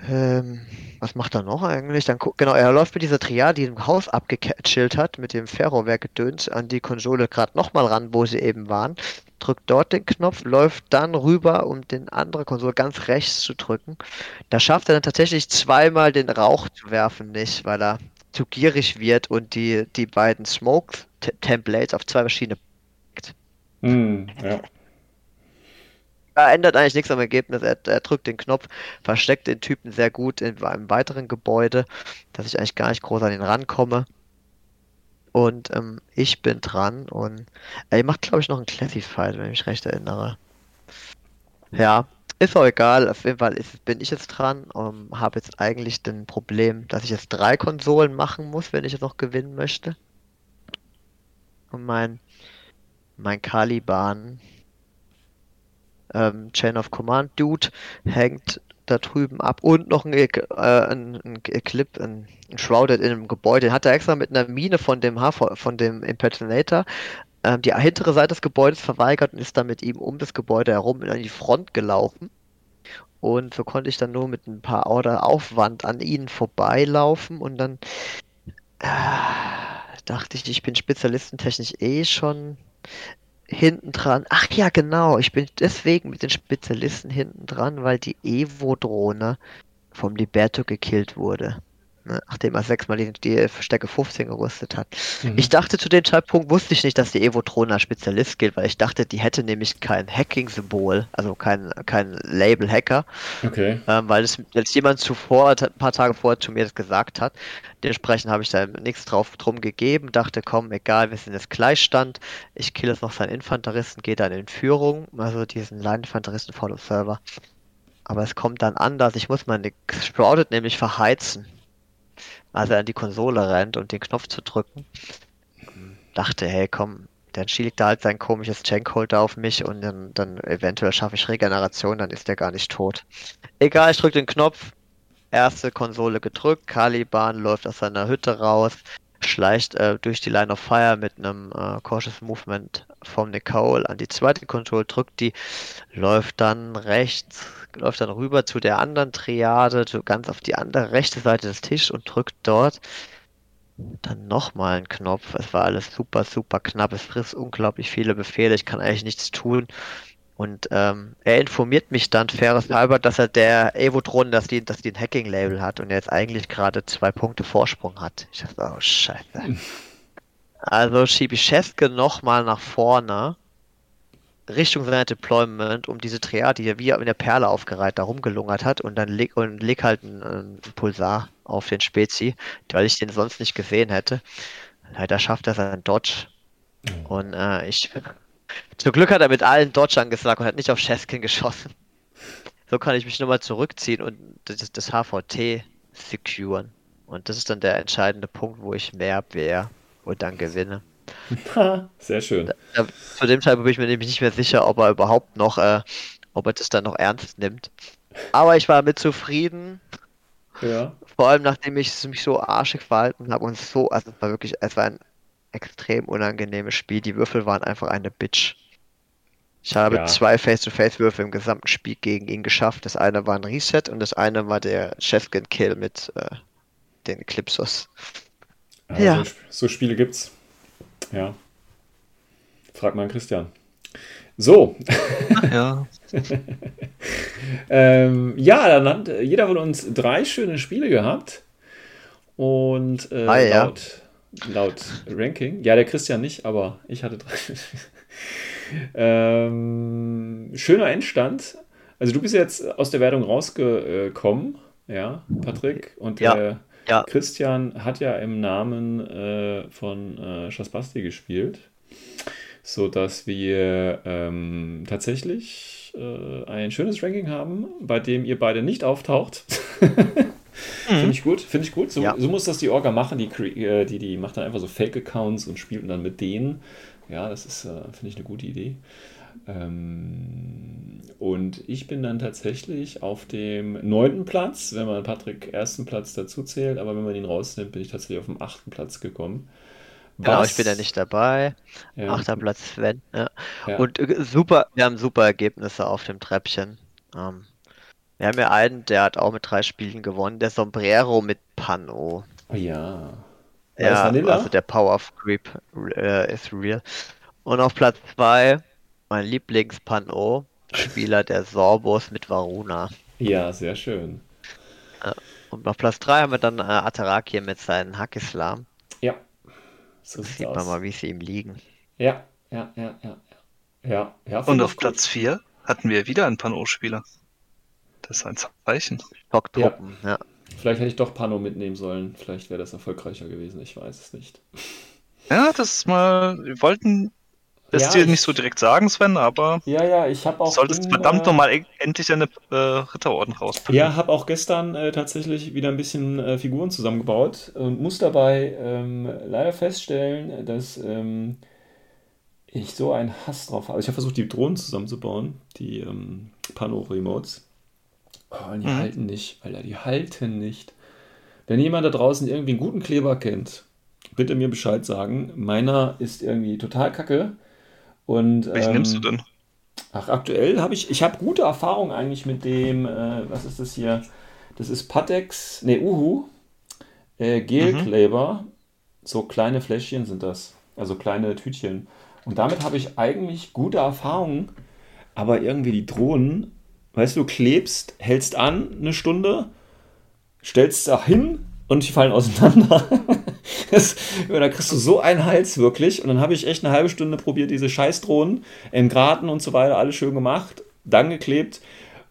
Ähm, was macht er noch eigentlich? Dann genau, er läuft mit dieser Triade, die im Haus abgechillt hat, mit dem Ferrowerk-Gedöns an die Konsole gerade nochmal ran, wo sie eben waren. Drückt dort den Knopf, läuft dann rüber, um den andere Konsole ganz rechts zu drücken. Da schafft er dann tatsächlich zweimal den Rauch zu werfen, nicht, weil er zu gierig wird und die, die beiden Smoke-Templates auf zwei verschiedene Mhm. Ja. Er ändert eigentlich nichts am Ergebnis. Er, er drückt den Knopf, versteckt den Typen sehr gut in einem weiteren Gebäude, dass ich eigentlich gar nicht groß an ihn rankomme. Und ähm, ich bin dran und er macht, glaube ich, noch einen Classified, wenn ich mich recht erinnere. Ja, ist auch egal. Auf jeden Fall ist, bin ich jetzt dran und habe jetzt eigentlich den Problem, dass ich jetzt drei Konsolen machen muss, wenn ich jetzt noch gewinnen möchte. Und mein, mein Caliban ähm, Chain of Command Dude hängt da drüben ab und noch ein, äh, ein, ein Clip, ein, ein Shrouded in einem Gebäude. Den hat er extra mit einer Mine von dem H von dem Impersonator ähm, die hintere Seite des Gebäudes verweigert und ist dann mit ihm um das Gebäude herum an die Front gelaufen. Und so konnte ich dann nur mit ein paar Order Aufwand an ihnen vorbeilaufen und dann äh, dachte ich, ich bin spezialistentechnisch eh schon hinten dran. Ach ja, genau. Ich bin deswegen mit den Spezialisten hinten dran, weil die Evo-Drohne vom Liberto gekillt wurde. Ne, Nachdem er sechsmal die, die Stärke 15 gerüstet hat. Mhm. Ich dachte zu dem Zeitpunkt, wusste ich nicht, dass die Evo-Drohne als Spezialist gilt, weil ich dachte, die hätte nämlich kein Hacking-Symbol, also kein, kein Label-Hacker, Okay. ähm, weil es als jemand zuvor, ein paar Tage vorher zu mir das gesagt hat. Dementsprechend habe ich da nichts drauf drum gegeben, dachte, komm, egal, wir sind jetzt Gleichstand. Ich kill jetzt noch seinen Infanteristen, gehe dann in Führung, also diesen Line-Infanteristen Follow Server. Aber es kommt dann anders. Ich muss meine Sprouted nämlich verheizen. Als er an die Konsole rennt und den Knopf zu drücken. Dachte, hey, komm, dann schielt da halt sein komisches Chankholder auf mich und dann, dann eventuell schaffe ich Regeneration, dann ist der gar nicht tot. Egal, ich drücke den Knopf. Erste Konsole gedrückt, Caliban läuft aus seiner Hütte raus, schleicht äh, durch die Line of Fire mit einem äh, Cautious Movement vom Nicole an die zweite Control, drückt die, läuft dann rechts, läuft dann rüber zu der anderen Triade, zu ganz auf die andere rechte Seite des Tisches und drückt dort dann nochmal einen Knopf. Es war alles super, super knapp. Es frisst unglaublich viele Befehle. Ich kann eigentlich nichts tun. Und ähm, er informiert mich dann faires halber, dass er der Evotron, dass die, dass die ein Hacking-Label hat und er jetzt eigentlich gerade zwei Punkte Vorsprung hat. Ich dachte, oh scheiße. Also schiebe ich Scheske nochmal nach vorne Richtung seiner Deployment, um diese Triade, die er wie in der Perle aufgereiht da rumgelungert hat und dann leg, und leg halt einen, einen Pulsar auf den Spezi, weil ich den sonst nicht gesehen hätte. Leider schafft er seinen Dodge. Und äh, ich. Zum Glück hat er mit allen Dodge angesagt und hat nicht auf Cheskin geschossen. So kann ich mich nochmal zurückziehen und das, das HVT securen. Und das ist dann der entscheidende Punkt, wo ich mehr wäre und dann gewinne. Sehr schön. Da, zu dem Zeitpunkt bin ich mir nämlich nicht mehr sicher, ob er überhaupt noch, äh, ob er das dann noch ernst nimmt. Aber ich war mit zufrieden. Ja. Vor allem nachdem ich mich so arschig verhalten habe und so, also es war wirklich, es war ein extrem unangenehmes Spiel. Die Würfel waren einfach eine Bitch. Ich habe Ja. zwei Face-to-Face-Würfel im gesamten Spiel gegen ihn geschafft. Das eine war ein Reset und das eine war der Chefkin-Kill mit äh, den Eclipsos. Also, Ja. So Spiele gibt's. Ja. Frag mal an Christian. So, Ja. ähm, ja, dann hat äh, jeder von uns drei schöne Spiele gehabt. Und äh, Ah, ja. laut, laut Ranking, ja, der Christian nicht, aber ich hatte drei. ähm, schöner Endstand. Also du bist jetzt aus der Wertung rausgekommen, ja, Patrick. Und Ja, der ja. Christian hat ja im Namen äh, von äh, Shaspasti gespielt, sodass wir ähm, tatsächlich äh, ein schönes Ranking haben, bei dem ihr beide nicht auftaucht. Finde ich gut, finde ich gut. So, Ja. so muss das die Orga machen. Die, äh, die, die macht dann einfach so Fake-Accounts und spielt dann mit denen. Ja, das ist, äh, finde ich, eine gute Idee. Ähm, und ich bin dann tatsächlich auf dem neunten Platz, wenn man Patrick ersten Platz dazu zählt, aber wenn man ihn rausnimmt, bin ich tatsächlich auf dem achten Platz gekommen. Genau, Was- ich bin ja nicht dabei. Ja, Achter Platz Sven. Ja. ja. Und äh, super, wir haben super Ergebnisse auf dem Treppchen. Ähm, wir haben ja einen, der hat auch mit drei Spielen gewonnen, der Sombrero mit Pano. Oh ja. War Ja, also der Power of Creep äh, ist real. Und auf Platz zwei mein Lieblings-Pano, Spieler der Sorbos mit Varuna. Ja, sehr schön. Und auf Platz drei haben wir dann äh, Ataraki mit seinen Hackislam. Ja. So sieht's Sieht man aus. mal, wie sie ihm liegen. Ja, ja, ja, ja. Ja, ja, ja Und auf. Platz 4 hatten wir wieder einen Pano-Spieler. Das ist ein Zeichen. Schocktruppen, ja. Vielleicht hätte ich doch Pano mitnehmen sollen. Vielleicht wäre das erfolgreicher gewesen. Ich weiß es nicht. Ja, das ist mal. Wir wollten es Ja, dir ich- nicht so direkt sagen, Sven, aber Ja, ja, ich habe auch. solltest in, verdammt äh, nochmal e endlich deine äh, Ritterorden rauspacken. Ja, habe auch gestern äh, tatsächlich wieder ein bisschen äh, Figuren zusammengebaut und muss dabei ähm, leider feststellen, dass ähm, ich so einen Hass drauf habe. Ich habe versucht, die Drohnen zusammenzubauen, die ähm, Pano-Remotes. Oh, die Mhm. halten nicht, Alter, die halten nicht. Wenn jemand da draußen irgendwie einen guten Kleber kennt, bitte mir Bescheid sagen. Meiner ist irgendwie total kacke. Und, Welchen ähm, nimmst du denn? Ach, aktuell habe ich, ich habe gute Erfahrungen eigentlich mit dem, äh, was ist das hier? Das ist Patex, ne, Uhu, äh, Gelkleber. So kleine Fläschchen sind das, also kleine Tütchen. Und damit habe ich eigentlich gute Erfahrungen, aber irgendwie die Drohnen, weißt du, klebst, hältst an eine Stunde, stellst da hin und die fallen auseinander. Das, da kriegst du so einen Hals wirklich. Und dann habe ich echt eine halbe Stunde probiert, diese Scheißdrohnen im Garten und so weiter, alles schön gemacht, dann geklebt.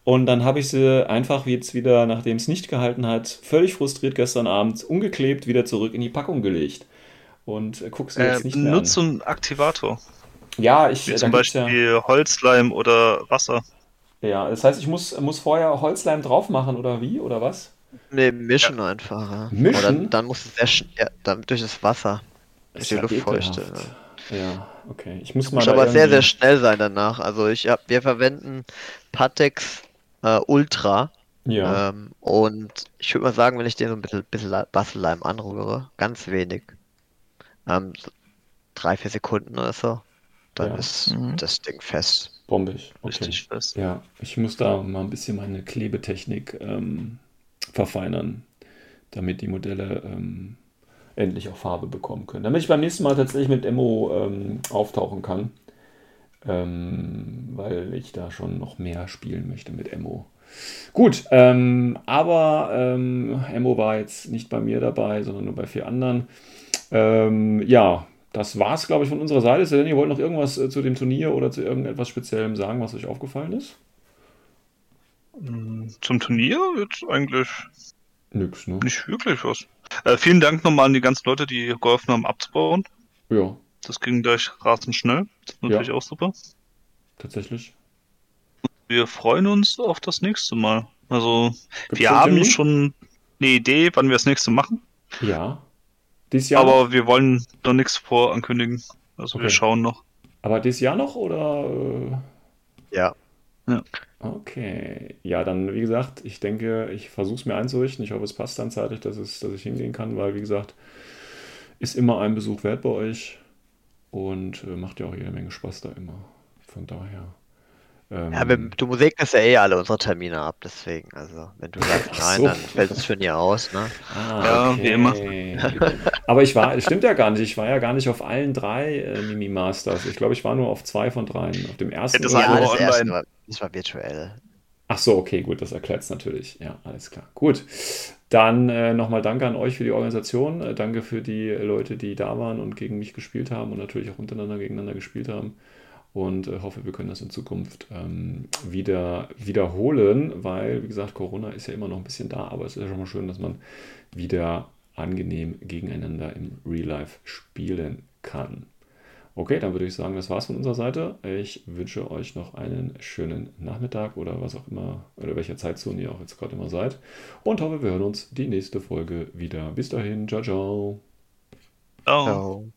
Und dann habe ich sie einfach jetzt wieder, nachdem es nicht gehalten hat, völlig frustriert gestern Abend umgeklebt, wieder zurück in die Packung gelegt. Und äh, guck sie Äh, jetzt nicht mehr an. so einen Aktivator. Ja, ich, Wie da zum gibt's ja, Beispiel Holzleim oder Wasser. ja, das heißt, ich muss, muss vorher Holzleim drauf machen oder wie? Oder was? Ne, mischen einfach. Ja. Mischen? Oder dann muss es sehr sch- ja, dann durch das Wasser. Durch die ja Luftfeuchte. ekelhaft. Ja. Ja, okay. Ich muss mal Muss aber sehr, irgendwie- sehr schnell sein danach. Also ich hab, wir verwenden Patex äh, Ultra. Ja. Ähm, und ich würde mal sagen, wenn ich den so ein bisschen, bisschen Le- Bastelleim anrühre, ganz wenig. ähm, so drei, vier Sekunden oder so, dann Ja. ist Mhm. das Ding fest. Bombig. Okay. Richtig fest. Ja, ich muss da mal ein bisschen meine Klebetechnik ähm, verfeinern, damit die Modelle ähm, endlich auch Farbe bekommen können. Damit ich beim nächsten Mal tatsächlich mit Emo ähm, auftauchen kann, ähm, weil ich da schon noch mehr spielen möchte mit Emo. Gut, ähm, aber ähm, Emo war jetzt nicht bei mir dabei, sondern nur bei vier anderen. Ja, das war's, glaube ich, von unserer Seite. Denn, ihr wollt noch irgendwas äh, zu dem Turnier oder zu irgendetwas Speziellem sagen, was euch aufgefallen ist? Zum Turnier jetzt eigentlich Nix, ne? nicht wirklich was. Äh, vielen Dank nochmal an die ganzen Leute, die geholfen haben abzubauen. Ja, Das ging gleich rasend schnell. Das ist natürlich Ja. auch super. tatsächlich. Wir freuen uns auf das nächste Mal. Also, Gibt's wir haben Termin? schon eine Idee, wann wir das nächste machen. Ja. Dieses Jahr aber noch? wir wollen noch nichts vorankündigen. Also Okay. wir schauen noch. Aber dieses Jahr noch oder? äh, Ja. Okay. Ja, dann, wie gesagt, ich denke, ich versuche es mir einzurichten. Ich hoffe, es passt dann zeitlich, dass, es, dass ich hingehen kann, weil, wie gesagt, ist immer ein Besuch wert bei euch und äh, macht ja auch jede Menge Spaß da immer. Von daher. Ähm, Ja, wir, du segnest ja eh alle unsere Termine ab, deswegen. Also, wenn du sagst nein, so. dann fällt das Turnier aus, ne? Ah, Ja, wie immer. okay. Aber ich war, das stimmt ja gar nicht, ich war ja gar nicht auf allen drei äh, Mimi Masters. Ich glaube, ich war nur auf zwei von dreien. Auf dem ersten. Es. Ja, war das erste war, war virtuell. Ach so, okay, gut, das erklärt es natürlich. Ja, alles klar. Gut. Dann äh, nochmal danke an euch für die Organisation. Äh, danke für die Leute, die da waren und gegen mich gespielt haben und natürlich auch untereinander gegeneinander gespielt haben. Und äh, hoffe, wir können das in Zukunft ähm, wieder wiederholen, weil, wie gesagt, Corona ist ja immer noch ein bisschen da, aber es ist ja schon mal schön, dass man wieder angenehm gegeneinander im Real Life spielen kann. Okay, dann würde ich sagen, das war's von unserer Seite. Ich wünsche euch noch einen schönen Nachmittag oder was auch immer, oder welcher Zeitzone ihr auch jetzt gerade immer seid. Und hoffe, wir hören uns die nächste Folge wieder. Bis dahin, ciao, ciao. Ciao. Ciao.